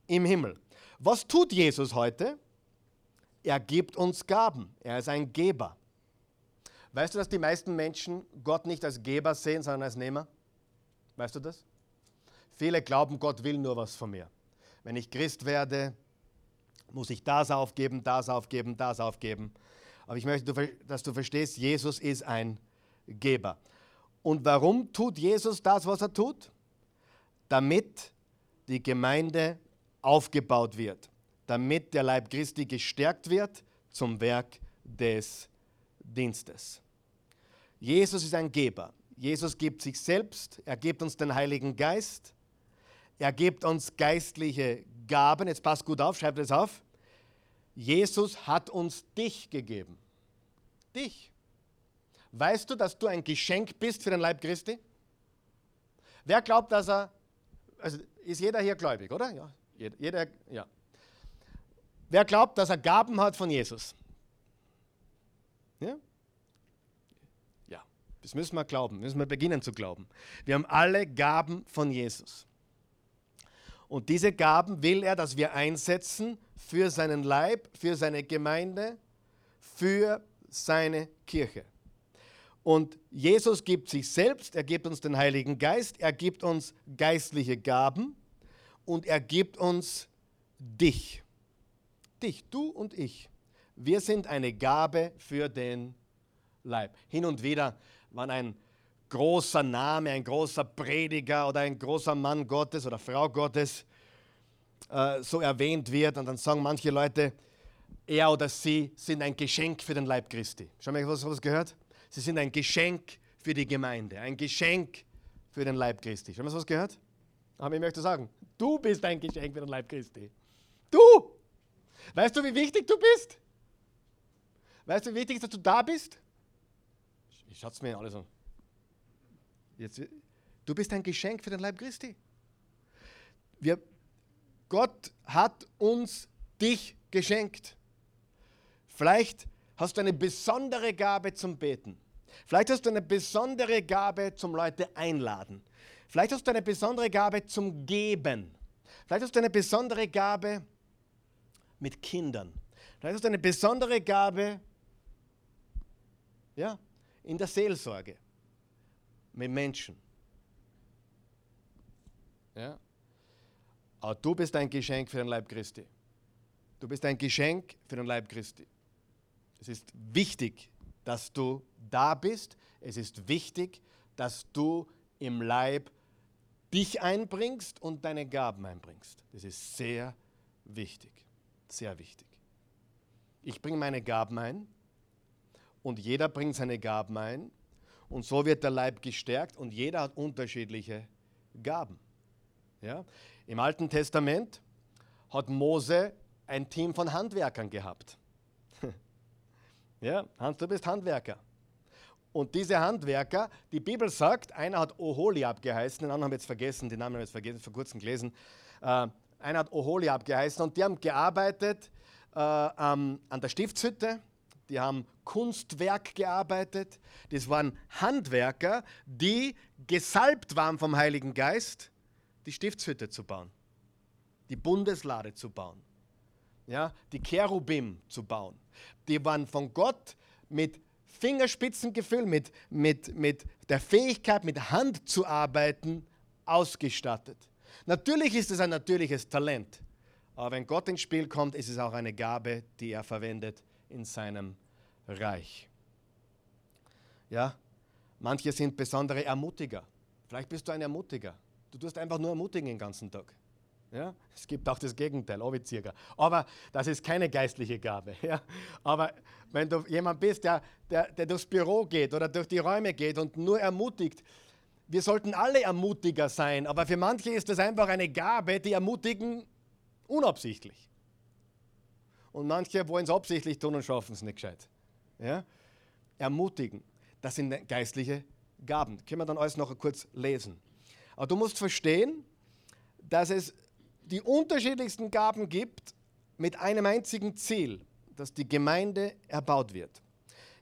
Im Himmel. Was tut Jesus heute? Er gibt uns Gaben. Er ist ein Geber. Weißt du, dass die meisten Menschen Gott nicht als Geber sehen, sondern als Nehmer? Weißt du das? Viele glauben, Gott will nur was von mir. Wenn ich Christ werde, muss ich das aufgeben, das aufgeben, das aufgeben. Aber ich möchte, dass du verstehst, Jesus ist ein Geber. Und warum tut Jesus das, was er tut? Damit die Gemeinde aufgebaut wird, damit der Leib Christi gestärkt wird zum Werk des Dienstes. Jesus ist ein Geber. Jesus gibt sich selbst, er gibt uns den Heiligen Geist, er gibt uns geistliche Gaben, jetzt passt gut auf, schreibt es auf. Jesus hat uns dich gegeben. Dich. Weißt du, dass du ein Geschenk bist für den Leib Christi? Wer glaubt, dass er, also ist jeder hier gläubig, oder? Ja, jeder, ja. Wer glaubt, dass er Gaben hat von Jesus? Ja? Das müssen wir glauben, müssen wir beginnen zu glauben. Wir haben alle Gaben von Jesus. Und diese Gaben will er, dass wir einsetzen für seinen Leib, für seine Gemeinde, für seine Kirche. Und Jesus gibt sich selbst, er gibt uns den Heiligen Geist, er gibt uns geistliche Gaben und er gibt uns dich. Dich, du und ich. Wir sind eine Gabe für den Leib. Hin und wieder, wenn ein großer Name, ein großer Prediger oder ein großer Mann Gottes oder Frau Gottes äh, so erwähnt wird. Und dann sagen manche Leute, er oder sie sind ein Geschenk für den Leib Christi. Schon mal was, was gehört? Sie sind ein Geschenk für die Gemeinde, ein Geschenk für den Leib Christi. Schon mal was gehört? Aber ich möchte sagen, du bist ein Geschenk für den Leib Christi. Du! Weißt du, wie wichtig du bist? Weißt du, wie wichtig ist, dass du da bist? Ich schaue mir alles an. Jetzt, du bist ein Geschenk für den Leib Christi. Wir, Gott hat uns dich geschenkt. Vielleicht hast du eine besondere Gabe zum Beten. Vielleicht hast du eine besondere Gabe zum Leute einladen. Vielleicht hast du eine besondere Gabe zum Geben. Vielleicht hast du eine besondere Gabe mit Kindern. Vielleicht hast du eine besondere Gabe ja, in der Seelsorge mit Menschen. Ja? Aber du bist ein Geschenk für den Leib Christi. Du bist ein Geschenk für den Leib Christi. Es ist wichtig, dass du da bist. Es ist wichtig, dass du im Leib dich einbringst und deine Gaben einbringst. Das ist sehr wichtig. Sehr wichtig. Ich bringe meine Gaben ein und jeder bringt seine Gaben ein und so wird der Leib gestärkt und jeder hat unterschiedliche Gaben. Ja? Im Alten Testament hat Mose ein Team von Handwerkern gehabt. (laughs) ja, Hans, du bist Handwerker. Und diese Handwerker, die Bibel sagt, einer hat Oholiab geheißen, den anderen haben wir jetzt vergessen, den Namen haben wir jetzt vergessen, vor kurzem gelesen. Äh, einer hat Oholiab geheißen und die haben gearbeitet äh, ähm, an der Stiftshütte, die haben Kunstwerk gearbeitet. Das waren Handwerker, die gesalbt waren vom Heiligen Geist, die Stiftshütte zu bauen, die Bundeslade zu bauen, ja, die Cherubim zu bauen. Die waren von Gott mit Fingerspitzengefühl, mit, mit, mit der Fähigkeit, mit Hand zu arbeiten, ausgestattet. Natürlich ist es ein natürliches Talent, aber wenn Gott ins Spiel kommt, ist es auch eine Gabe, die er verwendet in seinem Reich. Ja, manche sind besondere Ermutiger. Vielleicht bist du ein Ermutiger. Du tust einfach nur ermutigen den ganzen Tag. Ja? Es gibt auch das Gegenteil, Obizierger. Aber das ist keine geistliche Gabe. Ja? Aber wenn du jemand bist, der, der, der durchs Büro geht oder durch die Räume geht und nur ermutigt, wir sollten alle Ermutiger sein, aber für manche ist das einfach eine Gabe, die ermutigen unabsichtlich. Und manche wollen es absichtlich tun und schaffen es nicht gescheit. Ja? Ermutigen, das sind geistliche Gaben. Können wir dann alles noch kurz lesen. Aber du musst verstehen, dass es die unterschiedlichsten Gaben gibt mit einem einzigen Ziel, dass die Gemeinde erbaut wird.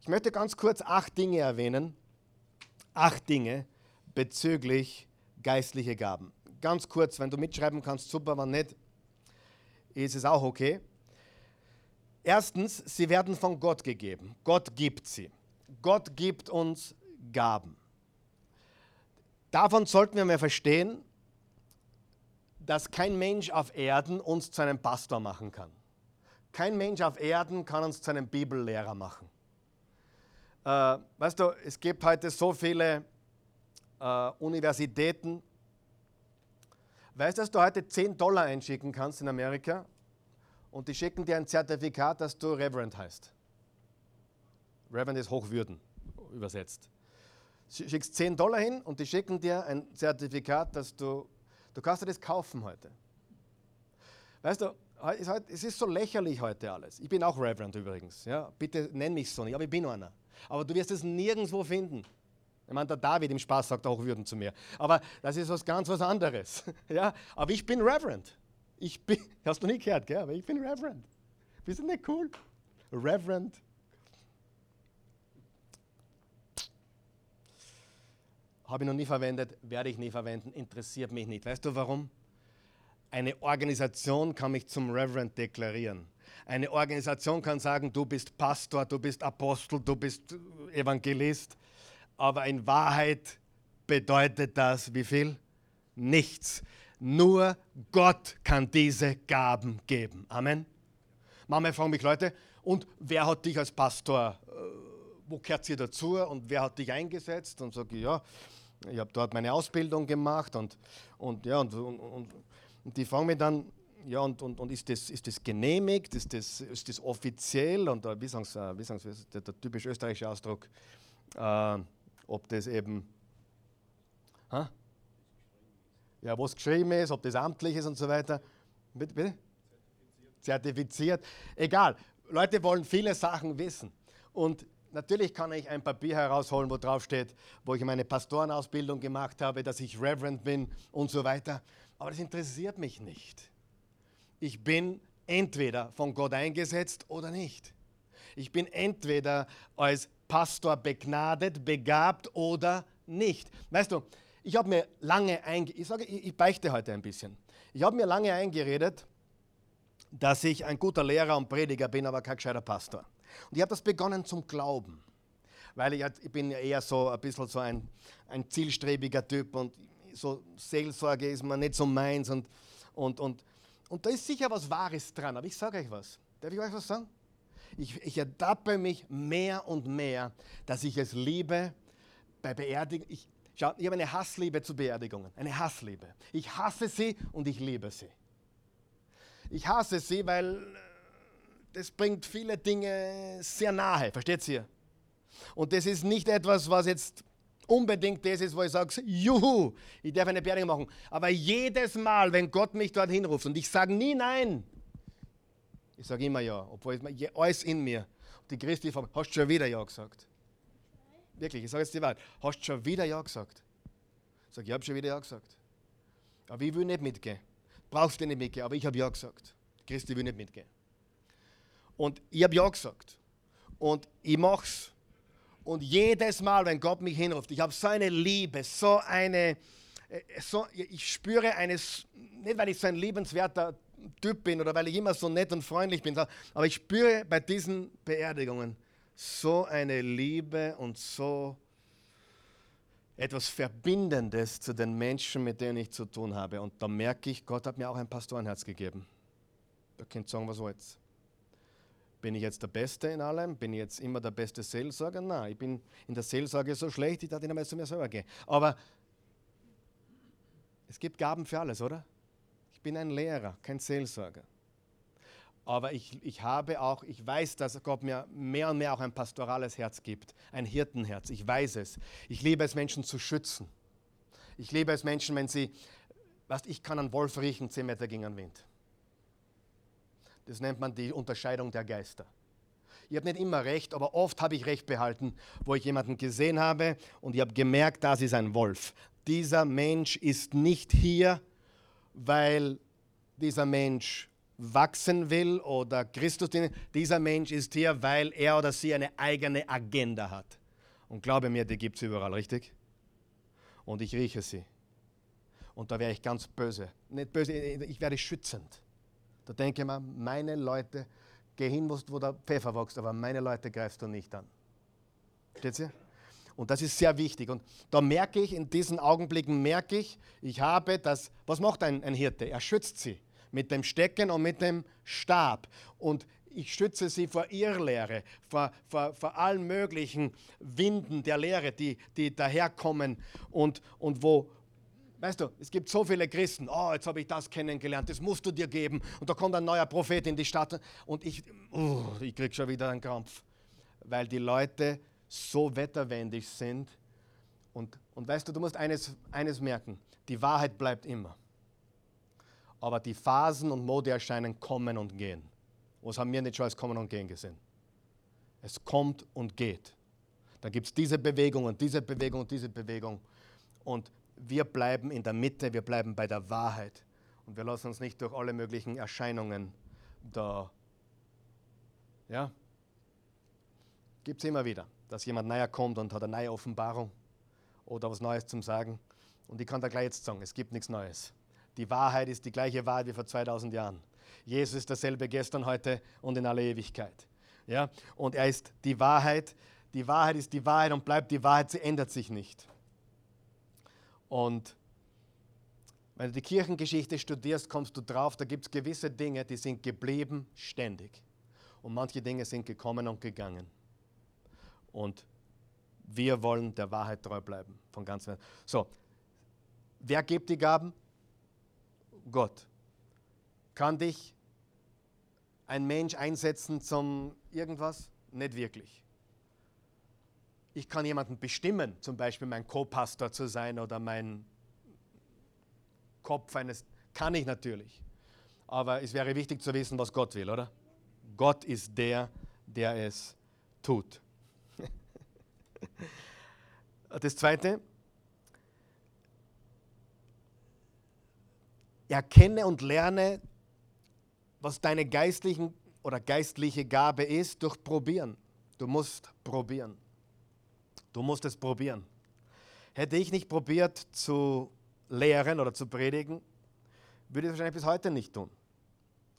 Ich möchte ganz kurz acht Dinge erwähnen. Acht Dinge bezüglich geistliche Gaben. Ganz kurz, wenn du mitschreiben kannst, super, wenn nicht, ist es auch okay. Erstens, sie werden von Gott gegeben. Gott gibt sie. Gott gibt uns Gaben. Davon sollten wir mal verstehen, dass kein Mensch auf Erden uns zu einem Pastor machen kann. Kein Mensch auf Erden kann uns zu einem Bibellehrer machen. Äh, weißt du, es gibt heute so viele äh, Universitäten. Weißt du, dass du heute 10 Dollar einschicken kannst in Amerika und die schicken dir ein Zertifikat, dass du Reverend heißt. Reverend ist Hochwürden übersetzt. Du schickst 10 Dollar hin und die schicken dir ein Zertifikat, dass du, du kannst dir das kaufen heute. Weißt du, es ist so lächerlich heute alles. Ich bin auch Reverend übrigens. Ja? Bitte nenn mich so nicht, aber ich bin einer. Aber du wirst es nirgendwo finden. Ich meine, der David im Spaß sagt auch Würden zu mir. Aber das ist was ganz was anderes. (laughs) Ja? Aber ich bin Reverend. Ich bin, (laughs) hast du nie gehört, gell? aber ich bin Reverend. Bist du nicht cool? Reverend. Habe ich noch nie verwendet, werde ich nie verwenden, interessiert mich nicht. Weißt du warum? Eine Organisation kann mich zum Reverend deklarieren. Eine Organisation kann sagen, du bist Pastor, du bist Apostel, du bist Evangelist. Aber in Wahrheit bedeutet das wie viel? Nichts. Nur Gott kann diese Gaben geben. Amen. Manchmal fragen mich Leute, und wer hat dich als Pastor äh, wo gehört sie dazu und wer hat dich eingesetzt? Und sage ich, ja, ich habe dort meine Ausbildung gemacht und, und, ja, und, und, und, und die fragen mich dann, ja, und, und, und ist, das, ist das genehmigt, ist das, ist das offiziell? Und äh, wie sagen äh, Sie der, der typisch österreichische Ausdruck, äh, ob das eben, ha? Ja, was geschrieben ist, ob das amtlich ist und so weiter. Bitte, bitte? Zertifiziert. Egal. Leute wollen viele Sachen wissen. Und natürlich kann ich ein Papier herausholen, wo drauf steht, wo ich meine Pastorenausbildung gemacht habe, dass ich Reverend bin und so weiter. Aber das interessiert mich nicht. Ich bin entweder von Gott eingesetzt oder nicht. Ich bin entweder als Pastor begnadet, begabt oder nicht. Weißt du, ich habe mir lange eingeredet, ich sage, ich beichte heute ein bisschen. Ich habe mir lange eingeredet, dass ich ein guter Lehrer und Prediger bin, aber kein gescheiter Pastor. Und ich habe das begonnen zum Glauben, weil ich, ich bin ja eher so ein bisschen so ein, ein zielstrebiger Typ und so Seelsorge ist mir nicht so meins und, und, und, und da ist sicher was Wahres dran, aber ich sage euch was. Darf ich euch was sagen? Ich, ich ertappe mich mehr und mehr, dass ich es liebe, bei Beerdigungen, schau, ich habe eine Hassliebe zu Beerdigungen, eine Hassliebe. Ich hasse sie und ich liebe sie. Ich hasse sie, weil äh, das bringt viele Dinge sehr nahe, versteht ihr? Und das ist nicht etwas, was jetzt unbedingt das ist, wo ich sage, juhu, ich darf eine Beerdigung machen. Aber jedes Mal, wenn Gott mich dorthin ruft und ich sage nie nein, ich sage immer ja, obwohl ich, alles in mir. Die Christi fragt, hast du schon wieder ja gesagt? Wirklich, ich sage jetzt die Wahrheit. Hast du schon wieder ja gesagt? Ich sage, ich habe schon wieder ja gesagt. Aber ich will nicht mitgehen. Brauchst du nicht mitgehen, aber ich habe ja gesagt. Christi will nicht mitgehen. Und ich habe ja gesagt. Und ich mache es. Und jedes Mal, wenn Gott mich hinruft, ich habe so eine Liebe, so eine, äh, so, ich spüre eines, nicht weil ich so ein liebenswerter Typ bin oder weil ich immer so nett und freundlich bin, aber ich spüre bei diesen Beerdigungen so eine Liebe und so etwas Verbindendes zu den Menschen, mit denen ich zu tun habe. Und da merke ich, Gott hat mir auch ein Pastorenherz gegeben. Da könnt ihr sagen, was jetzt. Bin ich jetzt der Beste in allem? Bin ich jetzt immer der beste Seelsorger? Nein, ich bin in der Seelsorge so schlecht, ich darf nicht einmal zu mir selber gehen. Aber es gibt Gaben für alles, oder? Ich bin ein Lehrer, kein Seelsorger. Aber ich, ich habe auch, ich weiß, dass Gott mir mehr und mehr auch ein pastorales Herz gibt, ein Hirtenherz. Ich weiß es. Ich liebe es, Menschen zu schützen. Ich liebe es, Menschen, wenn sie, was ich kann einen Wolf riechen, 10 Meter gegen den Wind. Das nennt man die Unterscheidung der Geister. Ich habe nicht immer recht, aber oft habe ich recht behalten, wo ich jemanden gesehen habe und ich habe gemerkt, das ist ein Wolf. Dieser Mensch ist nicht hier, weil dieser Mensch wachsen will oder Christus dienen. Dieser Mensch ist hier, weil er oder sie eine eigene Agenda hat. Und glaube mir, die gibt es überall, richtig? Und ich rieche sie. Und da wäre ich ganz böse. Nicht böse, ich werde schützend. Da denke ich mir, meine Leute, geh hin, wo der Pfeffer wächst, aber meine Leute greifst du nicht an. Steht ihr? Und das ist sehr wichtig. Und da merke ich, in diesen Augenblicken merke ich, ich habe das, was macht ein, ein Hirte? Er schützt sie mit dem Stecken und mit dem Stab. Und ich schütze sie vor Irrlehre, vor, vor, vor allen möglichen Winden der Lehre, die, die daherkommen und, und wo, weißt du, es gibt so viele Christen, oh, jetzt habe ich das kennengelernt, das musst du dir geben. Und da kommt ein neuer Prophet in die Stadt und ich, oh, ich kriege schon wieder einen Krampf, weil die Leute so wetterwendig sind. Und, und weißt du, du musst eines, eines merken, die Wahrheit bleibt immer. Aber die Phasen und Modeerscheinen kommen und gehen. Was haben wir nicht schon als Kommen und Gehen gesehen? Es kommt und geht. Da gibt es diese Bewegung und diese Bewegung und diese Bewegung. Und wir bleiben in der Mitte, wir bleiben bei der Wahrheit. Und wir lassen uns nicht durch alle möglichen Erscheinungen da. Ja? Gibt es immer wieder dass jemand näher kommt und hat eine neue Offenbarung oder was Neues zum Sagen. Und ich kann da gleich jetzt sagen, es gibt nichts Neues. Die Wahrheit ist die gleiche Wahrheit wie vor 2000 Jahren. Jesus ist dasselbe gestern, heute und in aller Ewigkeit. Ja? Und er ist die Wahrheit. Die Wahrheit ist die Wahrheit und bleibt die Wahrheit, sie ändert sich nicht. Und wenn du die Kirchengeschichte studierst, kommst du drauf, da gibt es gewisse Dinge, die sind geblieben ständig. Und manche Dinge sind gekommen und gegangen. Und wir wollen der Wahrheit treu bleiben. Von ganzem So, wer gibt die Gaben? Gott. Kann dich ein Mensch einsetzen zum irgendwas? Nicht wirklich. Ich kann jemanden bestimmen, zum Beispiel mein Co-Pastor zu sein oder mein Kopf eines, kann ich natürlich. Aber es wäre wichtig zu wissen, was Gott will, oder? Gott ist der, der es tut. (laughs) Das zweite, erkenne und lerne, was deine geistlichen oder geistliche Gabe ist, durch Probieren. Du musst probieren. Du musst es probieren. Hätte ich nicht probiert zu lehren oder zu predigen, würde ich es wahrscheinlich bis heute nicht tun.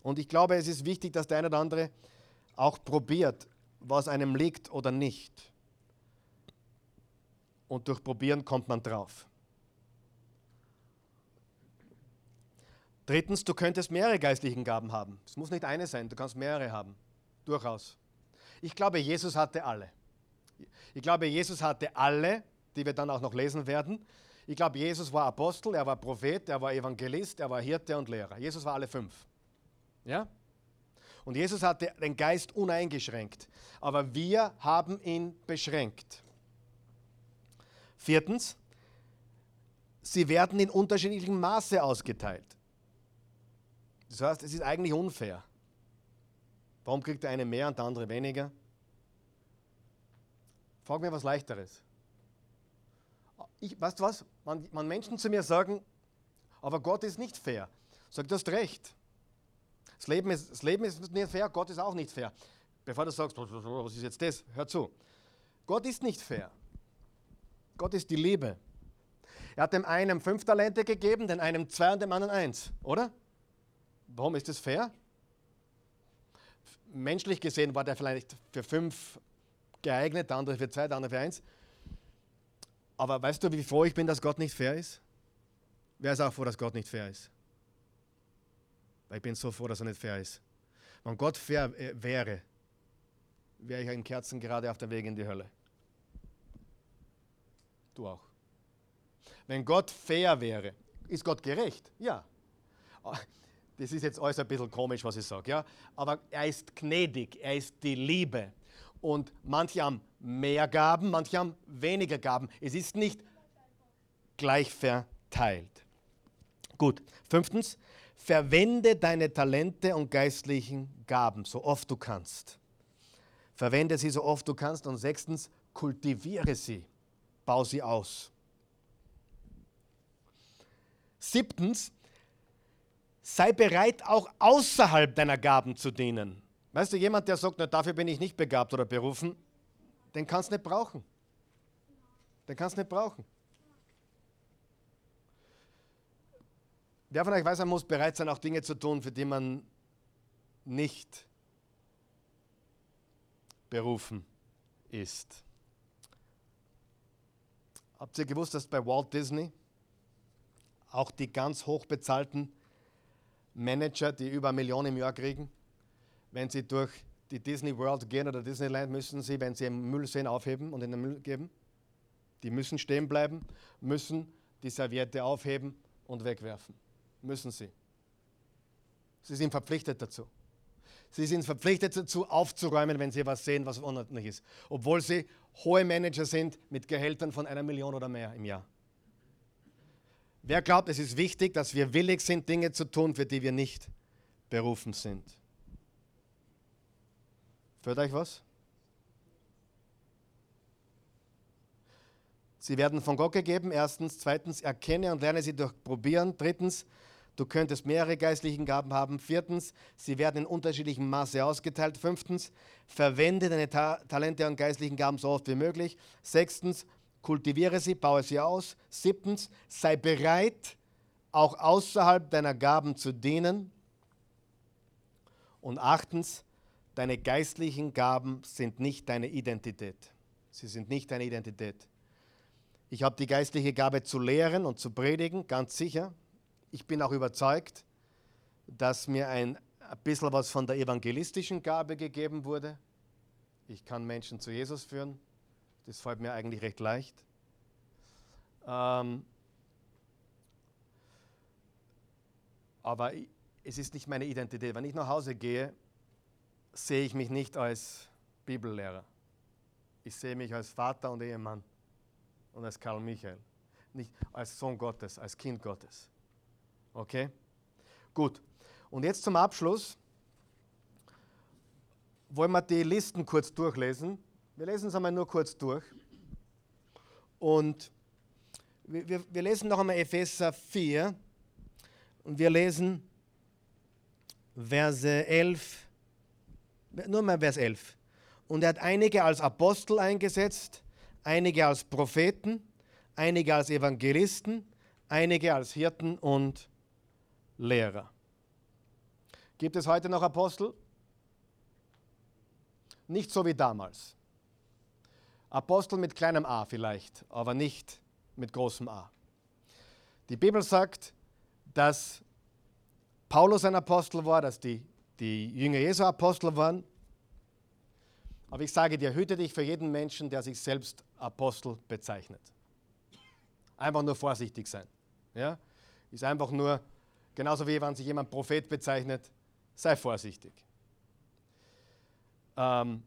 Und ich glaube, es ist wichtig, dass der eine oder andere auch probiert, was einem liegt oder nicht. Und durch Probieren kommt man drauf. Drittens, du könntest mehrere geistlichen Gaben haben. Es muss nicht eine sein, du kannst mehrere haben. Durchaus. Ich glaube, Jesus hatte alle. Ich glaube, Jesus hatte alle, die wir dann auch noch lesen werden. Ich glaube, Jesus war Apostel, er war Prophet, er war Evangelist, er war Hirte und Lehrer. Jesus war alle fünf. Ja? Und Jesus hatte den Geist uneingeschränkt. Aber wir haben ihn beschränkt. Viertens, sie werden in unterschiedlichem Maße ausgeteilt. Das heißt, es ist eigentlich unfair. Warum kriegt der eine mehr und der andere weniger? Frag mir was Leichteres. Ich, weißt du was? Wenn, wenn Menschen zu mir sagen, aber Gott ist nicht fair, sag, du hast recht. Das Leben, ist, das Leben ist nicht fair, Gott ist auch nicht fair. Bevor du sagst, was ist jetzt das? Hör zu. Gott ist nicht fair. Gott ist die Liebe. Er hat dem einen fünf Talente gegeben, den einen zwei und dem anderen eins, oder? Warum ist das fair? Menschlich gesehen war der vielleicht für fünf geeignet, der andere für zwei, der andere für eins. Aber weißt du, wie froh ich bin, dass Gott nicht fair ist? Wer ist auch froh, dass Gott nicht fair ist? Weil ich bin so froh, dass er nicht fair ist. Wenn Gott fair äh, wäre, wäre ich ein Kerzen gerade auf der Weg in die Hölle. Du auch. Wenn Gott fair wäre, ist Gott gerecht? Ja. Das ist jetzt alles ein bisschen komisch, was ich sage, ja. Aber er ist gnädig, er ist die Liebe. Und manche haben mehr Gaben, manche haben weniger Gaben. Es ist nicht gleich verteilt. Gut, fünftens, Verwende deine Talente und geistlichen Gaben so oft du kannst. Verwende sie so oft du kannst. Und sechstens, kultiviere sie. Bau sie aus. Siebtens, sei bereit, auch außerhalb deiner Gaben zu dienen. Weißt du, jemand, der sagt, na, dafür bin ich nicht begabt oder berufen, den kannst du nicht brauchen. Den kannst du nicht brauchen. Wer von euch weiß, man muss bereit sein, auch Dinge zu tun, für die man nicht berufen ist. Habt ihr gewusst, dass bei Walt Disney auch die ganz hochbezahlten Manager, die über Millionen im Jahr kriegen, wenn sie durch die Disney World gehen oder Disneyland, müssen sie, wenn sie einen Müll sehen, aufheben und in den Müll geben? Die müssen stehen bleiben, müssen die Serviette aufheben und wegwerfen müssen sie. Sie sind verpflichtet dazu. Sie sind verpflichtet dazu, aufzuräumen, wenn sie was sehen, was unordentlich ist. Obwohl sie hohe Manager sind mit Gehältern von einer Million oder mehr im Jahr. Wer glaubt, es ist wichtig, dass wir willig sind, Dinge zu tun, für die wir nicht berufen sind? Führt euch was? Sie werden von Gott gegeben, erstens. Zweitens, erkenne und lerne sie durch Probieren. Drittens, Du könntest mehrere geistlichen Gaben haben. Viertens, sie werden in unterschiedlichem Maße ausgeteilt. Fünftens, verwende deine Ta Talente und geistlichen Gaben so oft wie möglich. Sechstens, kultiviere sie, baue sie aus. Siebtens, sei bereit, auch außerhalb deiner Gaben zu dienen. Und achtens, deine geistlichen Gaben sind nicht deine Identität. Sie sind nicht deine Identität. Ich habe die geistliche Gabe zu lehren und zu predigen, ganz sicher ich bin auch überzeugt, dass mir ein, ein bisschen was von der evangelistischen Gabe gegeben wurde. Ich kann Menschen zu Jesus führen. Das fällt mir eigentlich recht leicht. Ähm, aber es ist nicht meine Identität. Wenn ich nach Hause gehe, sehe ich mich nicht als Bibellehrer. Ich sehe mich als Vater und Ehemann und als Karl Michael. Nicht als Sohn Gottes, als Kind Gottes. Okay? Gut. Und jetzt zum Abschluss wollen wir die Listen kurz durchlesen. Wir lesen es einmal nur kurz durch. Und wir, wir, wir lesen noch einmal Epheser 4 und wir lesen Verse 11, nur mal Vers 11. Und er hat einige als Apostel eingesetzt, einige als Propheten, einige als Evangelisten, einige als Hirten und Lehrer. Gibt es heute noch Apostel? Nicht so wie damals. Apostel mit kleinem a vielleicht, aber nicht mit großem A. Die Bibel sagt, dass Paulus ein Apostel war, dass die, die Jünger Jesu Apostel waren. Aber ich sage dir, hüte dich für jeden Menschen, der sich selbst Apostel bezeichnet. Einfach nur vorsichtig sein. Ja? Ist einfach nur, genauso wie wenn sich jemand Prophet bezeichnet, sei vorsichtig. Ähm,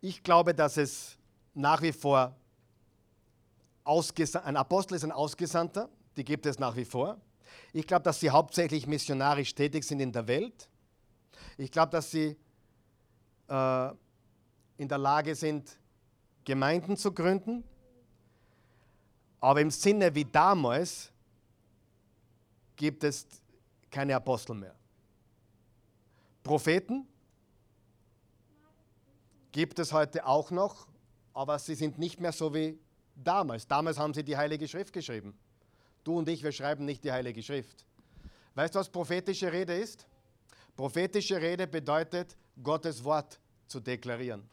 ich glaube, dass es nach wie vor ein Apostel ist ein Ausgesandter, die gibt es nach wie vor. Ich glaube, dass sie hauptsächlich missionarisch tätig sind in der Welt. Ich glaube, dass sie äh, in der Lage sind, Gemeinden zu gründen. Aber im Sinne wie damals gibt es keine Apostel mehr. Propheten gibt es heute auch noch, aber sie sind nicht mehr so wie damals. Damals haben sie die Heilige Schrift geschrieben. Du und ich, wir schreiben nicht die Heilige Schrift. Weißt du, was prophetische Rede ist? Prophetische Rede bedeutet, Gottes Wort zu deklarieren.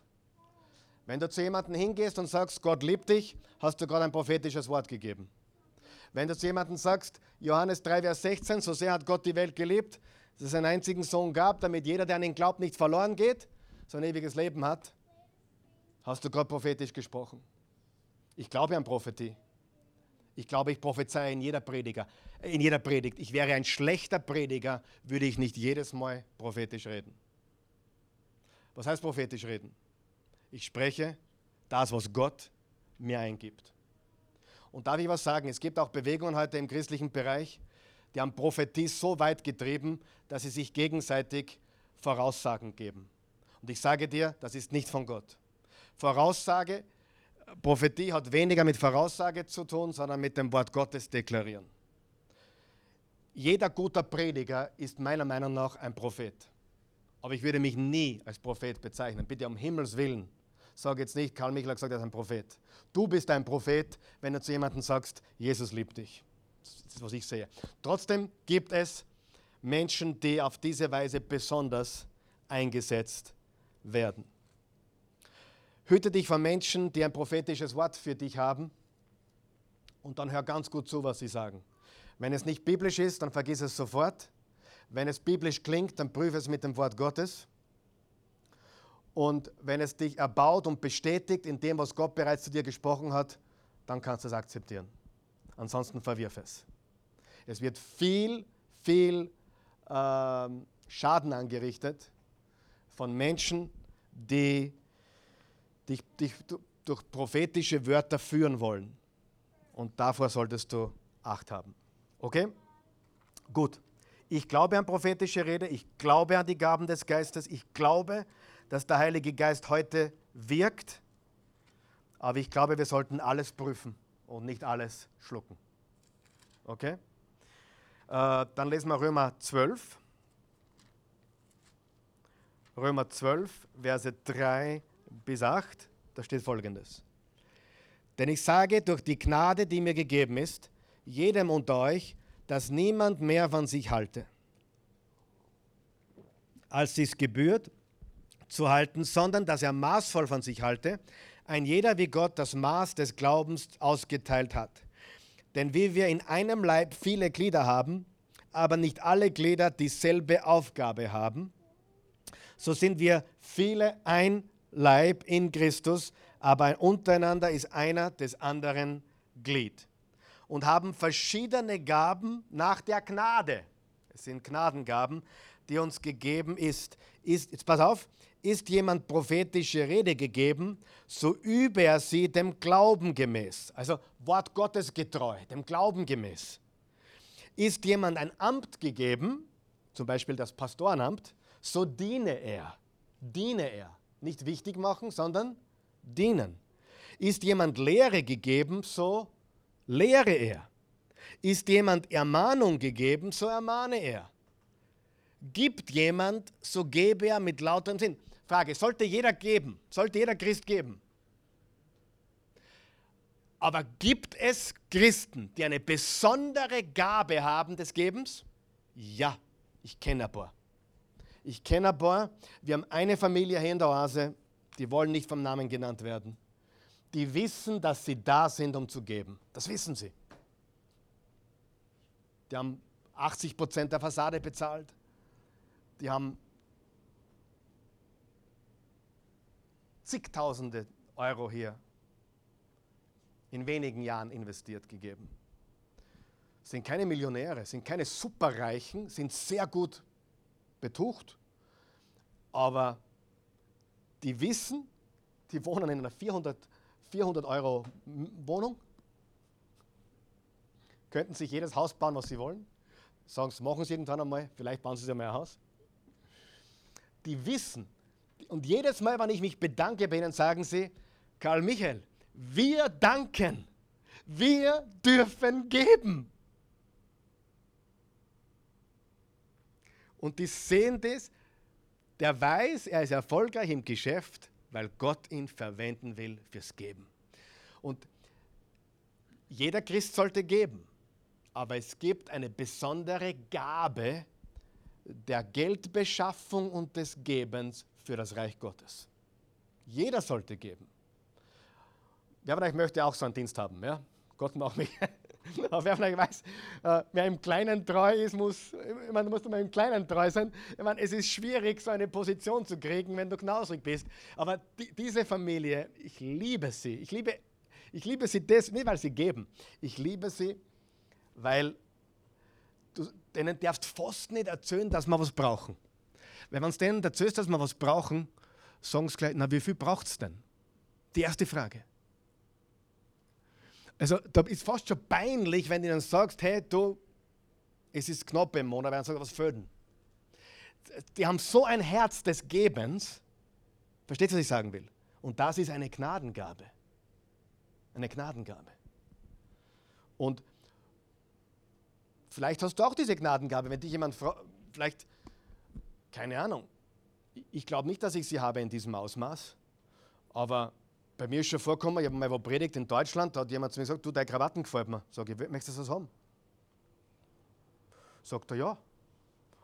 Wenn du zu jemandem hingehst und sagst, Gott liebt dich, hast du gerade ein prophetisches Wort gegeben. Wenn du zu jemandem sagst, Johannes 3, Vers 16, so sehr hat Gott die Welt geliebt, dass es einen einzigen Sohn gab, damit jeder, der an ihn glaubt, nicht verloren geht, sondern ewiges Leben hat, hast du gerade prophetisch gesprochen. Ich glaube an Prophetie. Ich glaube, ich prophezeie in jeder, Prediger, in jeder Predigt. Ich wäre ein schlechter Prediger, würde ich nicht jedes Mal prophetisch reden. Was heißt prophetisch reden? Ich spreche das, was Gott mir eingibt. Und darf ich was sagen? Es gibt auch Bewegungen heute im christlichen Bereich, die haben Prophetie so weit getrieben, dass sie sich gegenseitig Voraussagen geben. Und ich sage dir, das ist nicht von Gott. Voraussage Prophetie hat weniger mit Voraussage zu tun, sondern mit dem Wort Gottes deklarieren. Jeder guter Prediger ist meiner Meinung nach ein Prophet. Aber ich würde mich nie als Prophet bezeichnen. Bitte um Himmels Willen. Sag jetzt nicht, Karl Michael hat gesagt, er ist ein Prophet. Du bist ein Prophet, wenn du zu jemandem sagst, Jesus liebt dich. Das ist, was ich sehe. Trotzdem gibt es Menschen, die auf diese Weise besonders eingesetzt werden. Hüte dich vor Menschen, die ein prophetisches Wort für dich haben und dann hör ganz gut zu, was sie sagen. Wenn es nicht biblisch ist, dann vergiss es sofort. Wenn es biblisch klingt, dann prüfe es mit dem Wort Gottes. Und wenn es dich erbaut und bestätigt in dem, was Gott bereits zu dir gesprochen hat, dann kannst du es akzeptieren. Ansonsten verwirf es. Es wird viel, viel äh, Schaden angerichtet von Menschen, die dich, dich durch prophetische Wörter führen wollen. Und davor solltest du Acht haben. Okay? Gut. Ich glaube an prophetische Rede, ich glaube an die Gaben des Geistes, ich glaube, dass der Heilige Geist heute wirkt, aber ich glaube, wir sollten alles prüfen und nicht alles schlucken. Okay? Äh, dann lesen wir Römer 12. Römer 12, Verse 3 bis 8, da steht folgendes. Denn ich sage durch die Gnade, die mir gegeben ist, jedem unter euch, dass niemand mehr von sich halte, als dies gebührt zu halten, sondern dass er maßvoll von sich halte, ein jeder wie Gott das Maß des Glaubens ausgeteilt hat. Denn wie wir in einem Leib viele Glieder haben, aber nicht alle Glieder dieselbe Aufgabe haben, so sind wir viele ein Leib in Christus, aber untereinander ist einer des anderen Glied. Und haben verschiedene Gaben nach der Gnade. Es sind Gnadengaben, die uns gegeben ist. ist jetzt pass auf, ist jemand prophetische Rede gegeben, so übe er sie dem Glauben gemäß. Also Wort Gottes getreu, dem Glauben gemäß. Ist jemand ein Amt gegeben, zum Beispiel das Pastorenamt, so diene er. Diene er. Nicht wichtig machen, sondern dienen. Ist jemand Lehre gegeben, so lehre er. Ist jemand Ermahnung gegeben, so ermahne er. Gibt jemand, so gebe er mit lauterem Sinn. Frage, sollte jeder geben? Sollte jeder Christ geben? Aber gibt es Christen, die eine besondere Gabe haben des Gebens? Ja, ich kenne ein paar. Ich kenne ein paar. Wir haben eine Familie hier in der Oase, die wollen nicht vom Namen genannt werden. Die wissen, dass sie da sind, um zu geben. Das wissen sie. Die haben 80 Prozent der Fassade bezahlt. Die haben zigtausende Euro hier in wenigen Jahren investiert gegeben. Sind keine Millionäre, sind keine Superreichen, sind sehr gut betucht, aber die wissen, die wohnen in einer 400, 400 Euro Wohnung, könnten sich jedes Haus bauen, was sie wollen. Sagen sie, machen sie irgendwann einmal, vielleicht bauen sie sich einmal ein Haus. Die wissen, und jedes Mal, wenn ich mich bedanke bei ihnen, sagen sie, Karl Michael, wir danken. Wir dürfen geben. Und die sehen das, der weiß, er ist erfolgreich im Geschäft, weil Gott ihn verwenden will fürs Geben. Und jeder Christ sollte geben, aber es gibt eine besondere Gabe der Geldbeschaffung und des Gebens für das Reich Gottes. Jeder sollte geben. Wer von euch möchte auch so einen Dienst haben? Ja? Gott macht mich. (laughs) Aber wer euch weiß, äh, wer im Kleinen treu ist, muss, ich meine, du musst immer im Kleinen treu sein. Ich meine, es ist schwierig, so eine Position zu kriegen, wenn du knausrig bist. Aber die, diese Familie, ich liebe sie. Ich liebe, ich liebe sie des, nicht, weil sie geben. Ich liebe sie, weil du denen darfst fast nicht erzählen, dass wir was brauchen. Wenn du denen erzählst, dass wir was brauchen, sagen sie gleich, na, wie viel braucht es denn? Die erste Frage. Also da ist fast schon peinlich, wenn du ihnen sagst, hey, du, es ist knapp im Monat, werden sie was fördern. Die haben so ein Herz des Gebens. Versteht ihr, was ich sagen will? Und das ist eine Gnadengabe. Eine Gnadengabe. Und vielleicht hast du auch diese Gnadengabe, wenn dich jemand fragt, vielleicht, keine Ahnung, ich glaube nicht, dass ich sie habe in diesem Ausmaß, aber bei mir ist schon vorgekommen, ich habe mal predigt in Deutschland, da hat jemand zu mir gesagt, du, deine Krawatten gefällt mir. Sag ich, möchtest du das haben? Sagt er, ja.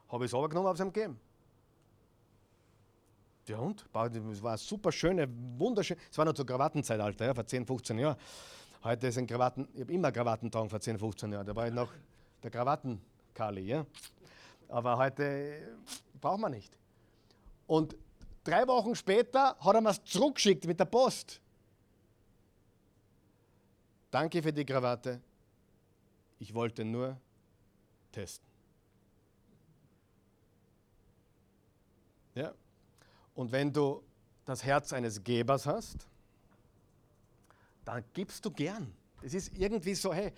Habe ich es runtergenommen, habe es ihm gegeben. Ja und? Es war eine super schöne, wunderschön. Es war noch zur Krawattenzeitalter, ja, vor 10, 15 Jahren. Heute sind Krawatten, ich habe immer Krawatten getragen vor 10, 15 Jahren. Da war ich noch der Krawatten-Kali, ja. Aber heute braucht man nicht. Und drei Wochen später hat er mir es zurückgeschickt mit der Post. Danke für die Krawatte. Ich wollte nur testen. Ja? Und wenn du das Herz eines Gebers hast, dann gibst du gern. Es ist irgendwie so, hey,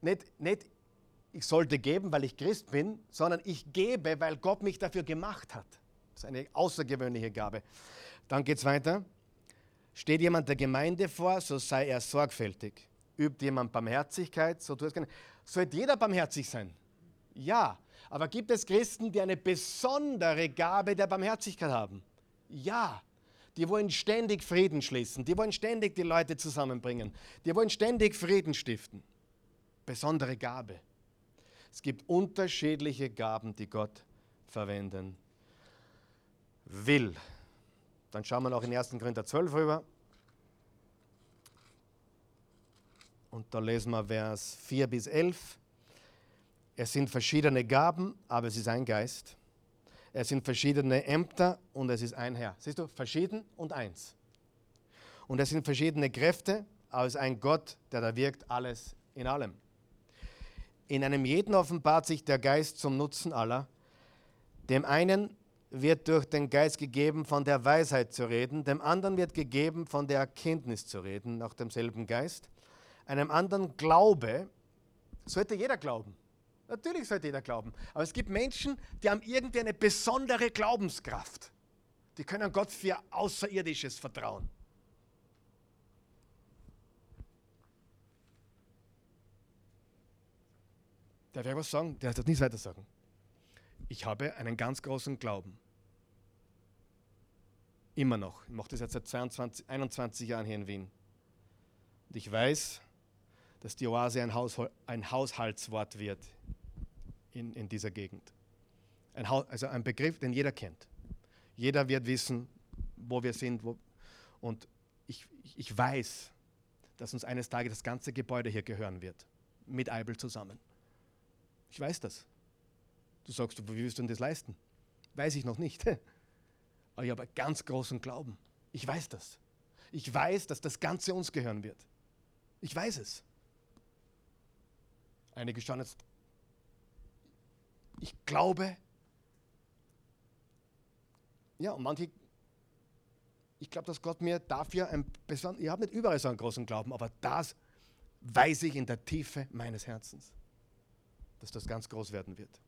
nicht, nicht ich sollte geben, weil ich Christ bin, sondern ich gebe, weil Gott mich dafür gemacht hat. Das ist eine außergewöhnliche Gabe. Dann geht es weiter. Steht jemand der Gemeinde vor, so sei er sorgfältig. Übt jemand Barmherzigkeit, so tut es gerne. Sollte jeder barmherzig sein? Ja. Aber gibt es Christen, die eine besondere Gabe der Barmherzigkeit haben? Ja. Die wollen ständig Frieden schließen. Die wollen ständig die Leute zusammenbringen. Die wollen ständig Frieden stiften. Besondere Gabe. Es gibt unterschiedliche Gaben, die Gott verwenden will. Dann schauen wir noch in 1. Korinther 12 rüber. Und da lesen wir Vers 4 bis 11. Es sind verschiedene Gaben, aber es ist ein Geist. Es sind verschiedene Ämter und es ist ein Herr. Siehst du, verschieden und eins. Und es sind verschiedene Kräfte, aber es ist ein Gott, der da wirkt, alles in allem. In einem jeden offenbart sich der Geist zum Nutzen aller. Dem einen wird durch den Geist gegeben, von der Weisheit zu reden, dem anderen wird gegeben, von der Erkenntnis zu reden, nach demselben Geist. Einem anderen Glaube, sollte jeder glauben. Natürlich sollte jeder glauben. Aber es gibt Menschen, die haben irgendwie eine besondere Glaubenskraft. Die können Gott für Außerirdisches vertrauen. Darf ich was sagen? Der hat das nicht weiter sagen. Ich habe einen ganz großen Glauben. Immer noch. Ich mache das jetzt seit 22, 21 Jahren hier in Wien. Und ich weiß, dass die Oase ein, Haushol ein Haushaltswort wird in, in dieser Gegend. Ein also ein Begriff, den jeder kennt. Jeder wird wissen, wo wir sind. Wo und ich, ich weiß, dass uns eines Tages das ganze Gebäude hier gehören wird. Mit Eibel zusammen. Ich weiß das. Du sagst, wie willst du denn das leisten? Weiß ich noch nicht. (laughs) Aber ich habe ganz großen Glauben. Ich weiß das. Ich weiß, dass das Ganze uns gehören wird. Ich weiß es. Einige schauen jetzt. Ich glaube. Ja, und manche. Ich glaube, dass Gott mir dafür ein besonders. Ich habe nicht überall so einen großen Glauben, aber das weiß ich in der Tiefe meines Herzens dass das ganz groß werden wird.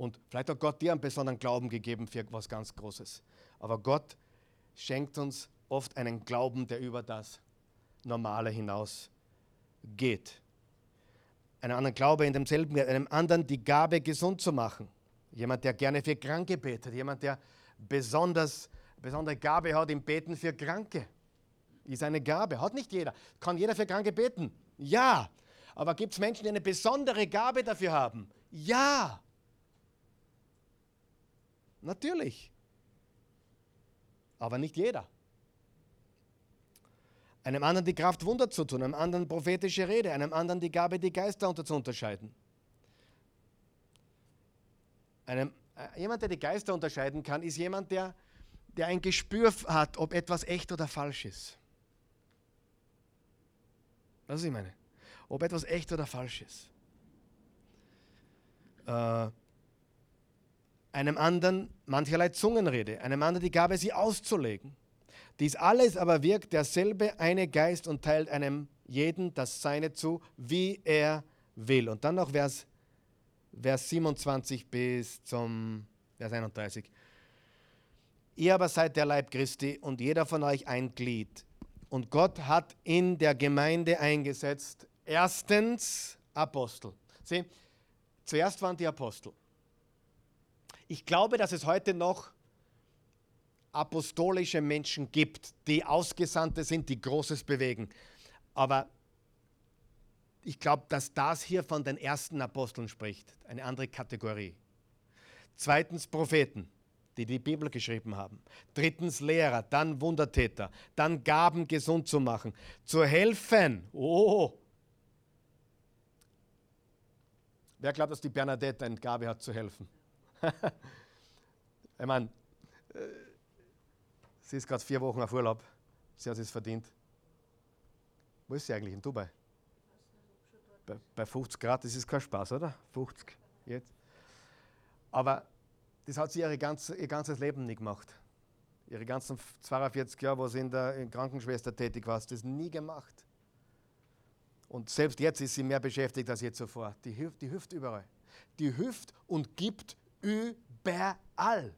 Und vielleicht hat Gott dir einen besonderen Glauben gegeben für etwas ganz Großes. Aber Gott schenkt uns oft einen Glauben, der über das Normale hinaus geht. Einen anderen Glaube in demselben, einem anderen die Gabe, gesund zu machen. Jemand, der gerne für Kranke betet. Jemand, der besonders, besondere Gabe hat im Beten für Kranke. Ist eine Gabe. Hat nicht jeder. Kann jeder für Kranke beten? Ja. Aber gibt es Menschen, die eine besondere Gabe dafür haben? Ja. Natürlich. Aber nicht jeder. Einem anderen die Kraft, Wunder zu tun, einem anderen prophetische Rede, einem anderen die Gabe, die Geister unter zu unterscheiden. Einem, äh, jemand, der die Geister unterscheiden kann, ist jemand, der, der ein Gespür hat, ob etwas echt oder falsch ist. Was ich meine? ob etwas echt oder falsch ist. Äh, einem anderen mancherlei Zungenrede, einem anderen die Gabe, sie auszulegen. Dies alles aber wirkt derselbe eine Geist und teilt einem jeden das Seine zu, wie er will. Und dann noch Vers, Vers 27 bis zum Vers 31. Ihr aber seid der Leib Christi und jeder von euch ein Glied. Und Gott hat in der Gemeinde eingesetzt Erstens Apostel. Sieh, zuerst waren die Apostel. Ich glaube, dass es heute noch apostolische Menschen gibt, die Ausgesandte sind, die Großes bewegen. Aber ich glaube, dass das hier von den ersten Aposteln spricht, eine andere Kategorie. Zweitens Propheten, die die Bibel geschrieben haben. Drittens Lehrer, dann Wundertäter, dann Gaben gesund zu machen, zu helfen. Oh, Wer glaubt, dass die Bernadette eine Gabe hat, zu helfen? (laughs) ich meine, äh, sie ist gerade vier Wochen auf Urlaub. Sie hat es verdient. Wo ist sie eigentlich? In Dubai? Bei, bei 50 Grad, das ist kein Spaß, oder? 50 jetzt. Aber das hat sie ihre ganze, ihr ganzes Leben nicht gemacht. Ihre ganzen 42 Jahre, wo sie in der Krankenschwester tätig war, das nie gemacht. Und selbst jetzt ist sie mehr beschäftigt als je zuvor. Die hilft, die hilft überall. Die hilft und gibt überall.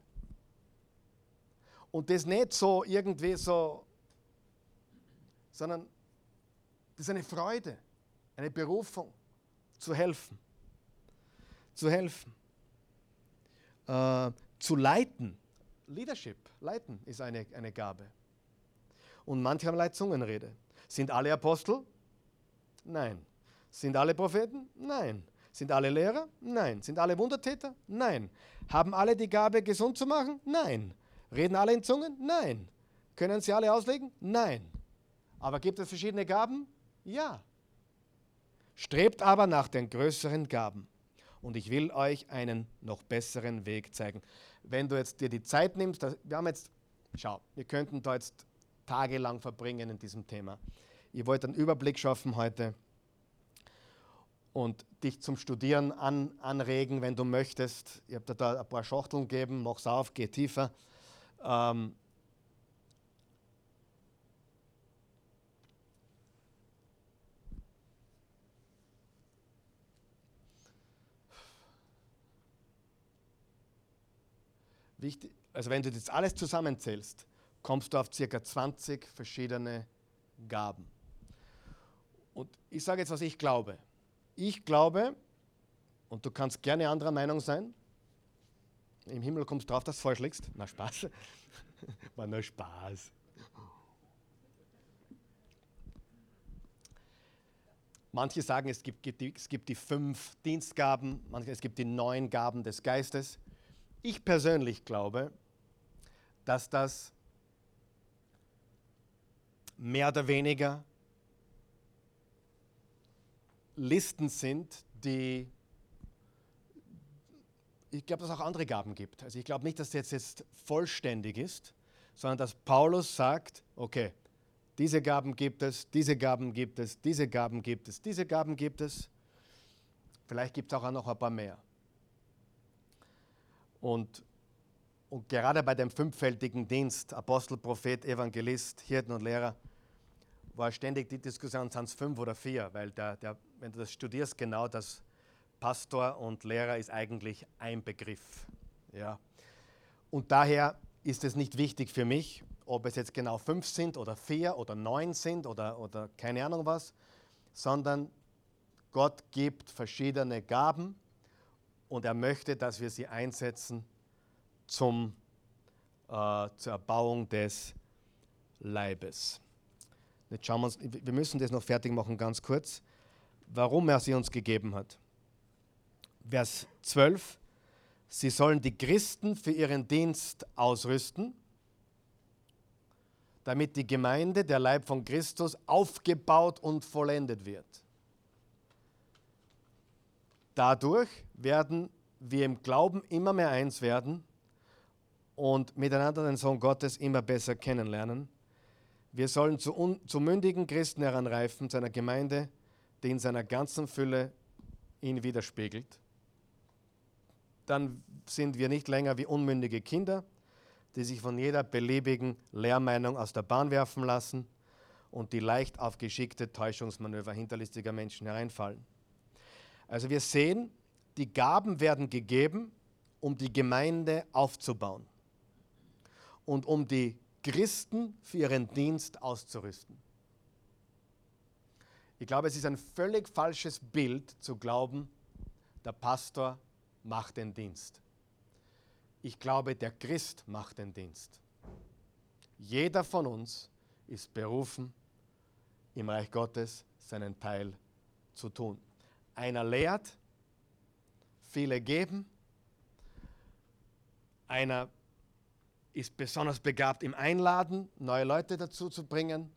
Und das nicht so irgendwie so, sondern das ist eine Freude, eine Berufung, zu helfen. Zu helfen. Äh, zu leiten. Leadership, leiten ist eine, eine Gabe. Und manche haben Leitzungenrede. Sind alle Apostel? Nein. Sind alle Propheten? Nein. Sind alle Lehrer? Nein. Sind alle Wundertäter? Nein. Haben alle die Gabe, gesund zu machen? Nein. Reden alle in Zungen? Nein. Können sie alle auslegen? Nein. Aber gibt es verschiedene Gaben? Ja. Strebt aber nach den größeren Gaben. und ich will euch einen noch besseren Weg zeigen. Wenn du jetzt dir die Zeit nimmst, wir haben jetzt, schau, wir könnten da jetzt tagelang verbringen in diesem Thema. Ich wollte einen Überblick schaffen heute und dich zum Studieren an, anregen, wenn du möchtest. Ich habe dir da ein paar Schachteln gegeben, mach's auf, geh tiefer. Ähm, also wenn du das alles zusammenzählst, kommst du auf ca. 20 verschiedene Gaben. Und ich sage jetzt, was ich glaube. Ich glaube, und du kannst gerne anderer Meinung sein, im Himmel kommst du drauf, dass du falsch liegst. Na, Spaß. (laughs) War nur Spaß. Manche sagen, es gibt, es gibt die fünf Dienstgaben, manche, es gibt die neun Gaben des Geistes. Ich persönlich glaube, dass das mehr oder weniger Listen sind, die ich glaube, dass es auch andere Gaben gibt. Also ich glaube nicht, dass das jetzt, vollständig ist, sondern dass Paulus sagt, okay, diese Gaben gibt es, diese Gaben gibt es, diese Gaben gibt es, diese Gaben gibt es. Vielleicht gibt es auch noch ein paar mehr. Und, und gerade bei dem fünffältigen Dienst, Apostel, Prophet, Evangelist, Hirten und Lehrer, war ständig die Diskussion, sind es fünf oder vier, weil der, der, wenn du das studierst, genau das Pastor und Lehrer ist eigentlich ein Begriff. Ja. Und daher ist es nicht wichtig für mich, ob es jetzt genau fünf sind oder vier oder neun sind oder, oder keine Ahnung was, sondern Gott gibt verschiedene Gaben und er möchte, dass wir sie einsetzen zum, äh, zur Erbauung des Leibes. Jetzt schauen wir, uns, wir müssen das noch fertig machen, ganz kurz, warum er sie uns gegeben hat. Vers 12, sie sollen die Christen für ihren Dienst ausrüsten, damit die Gemeinde, der Leib von Christus, aufgebaut und vollendet wird. Dadurch werden wir im Glauben immer mehr eins werden und miteinander den Sohn Gottes immer besser kennenlernen. Wir sollen zu, zu mündigen Christen heranreifen, seiner Gemeinde, die in seiner ganzen Fülle ihn widerspiegelt. Dann sind wir nicht länger wie unmündige Kinder, die sich von jeder beliebigen Lehrmeinung aus der Bahn werfen lassen und die leicht auf geschickte Täuschungsmanöver hinterlistiger Menschen hereinfallen. Also wir sehen, die Gaben werden gegeben, um die Gemeinde aufzubauen und um die Christen für ihren Dienst auszurüsten. Ich glaube, es ist ein völlig falsches Bild zu glauben, der Pastor macht den Dienst. Ich glaube, der Christ macht den Dienst. Jeder von uns ist berufen, im Reich Gottes seinen Teil zu tun. Einer lehrt, viele geben, einer ist besonders begabt im Einladen, neue Leute dazu zu bringen,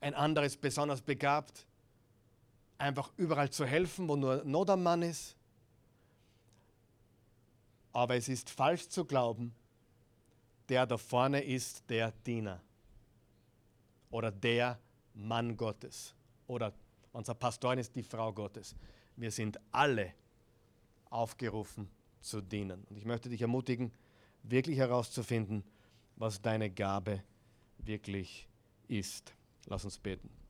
ein anderer ist besonders begabt, einfach überall zu helfen, wo nur Not am Mann ist. Aber es ist falsch zu glauben, der da vorne ist der Diener oder der Mann Gottes oder unser Pastorin ist die Frau Gottes. Wir sind alle aufgerufen zu dienen. Und ich möchte dich ermutigen, wirklich herauszufinden, was deine Gabe wirklich ist. Lass uns beten.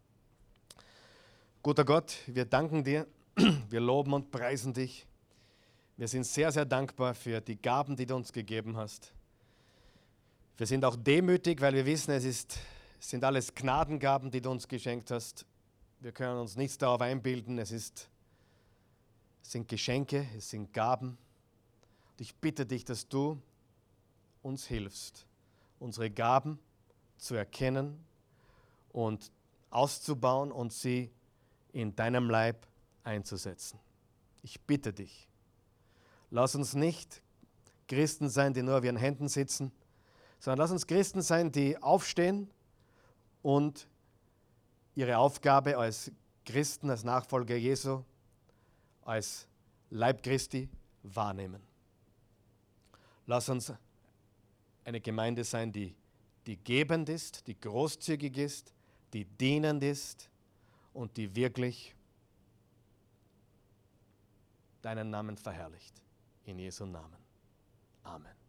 Guter Gott, wir danken dir, (clears throat) wir loben und preisen dich. Wir sind sehr, sehr dankbar für die Gaben, die du uns gegeben hast. Wir sind auch demütig, weil wir wissen, es, ist, sind alles Gnadengaben, die du uns geschenkt hast. Wir können uns nichts darauf einbilden. Es, ist, es sind Geschenke, es sind Gaben. Und ich bitte dich, dass du uns hilfst, unsere Gaben zu erkennen und auszubauen und sie in deinem Leib einzusetzen. Ich bitte dich, lass uns nicht Christen sein, die nur auf ihren Händen sitzen, sondern lass uns Christen sein, die aufstehen und ihre Aufgabe als Christen, als Nachfolger Jesu, als Leib Christi wahrnehmen. Lass uns eine Gemeinde sein, die, die gebend ist, die großzügig ist, die dienend ist und die wirklich deinen Namen verherrlicht. In Jesu Namen. Amen.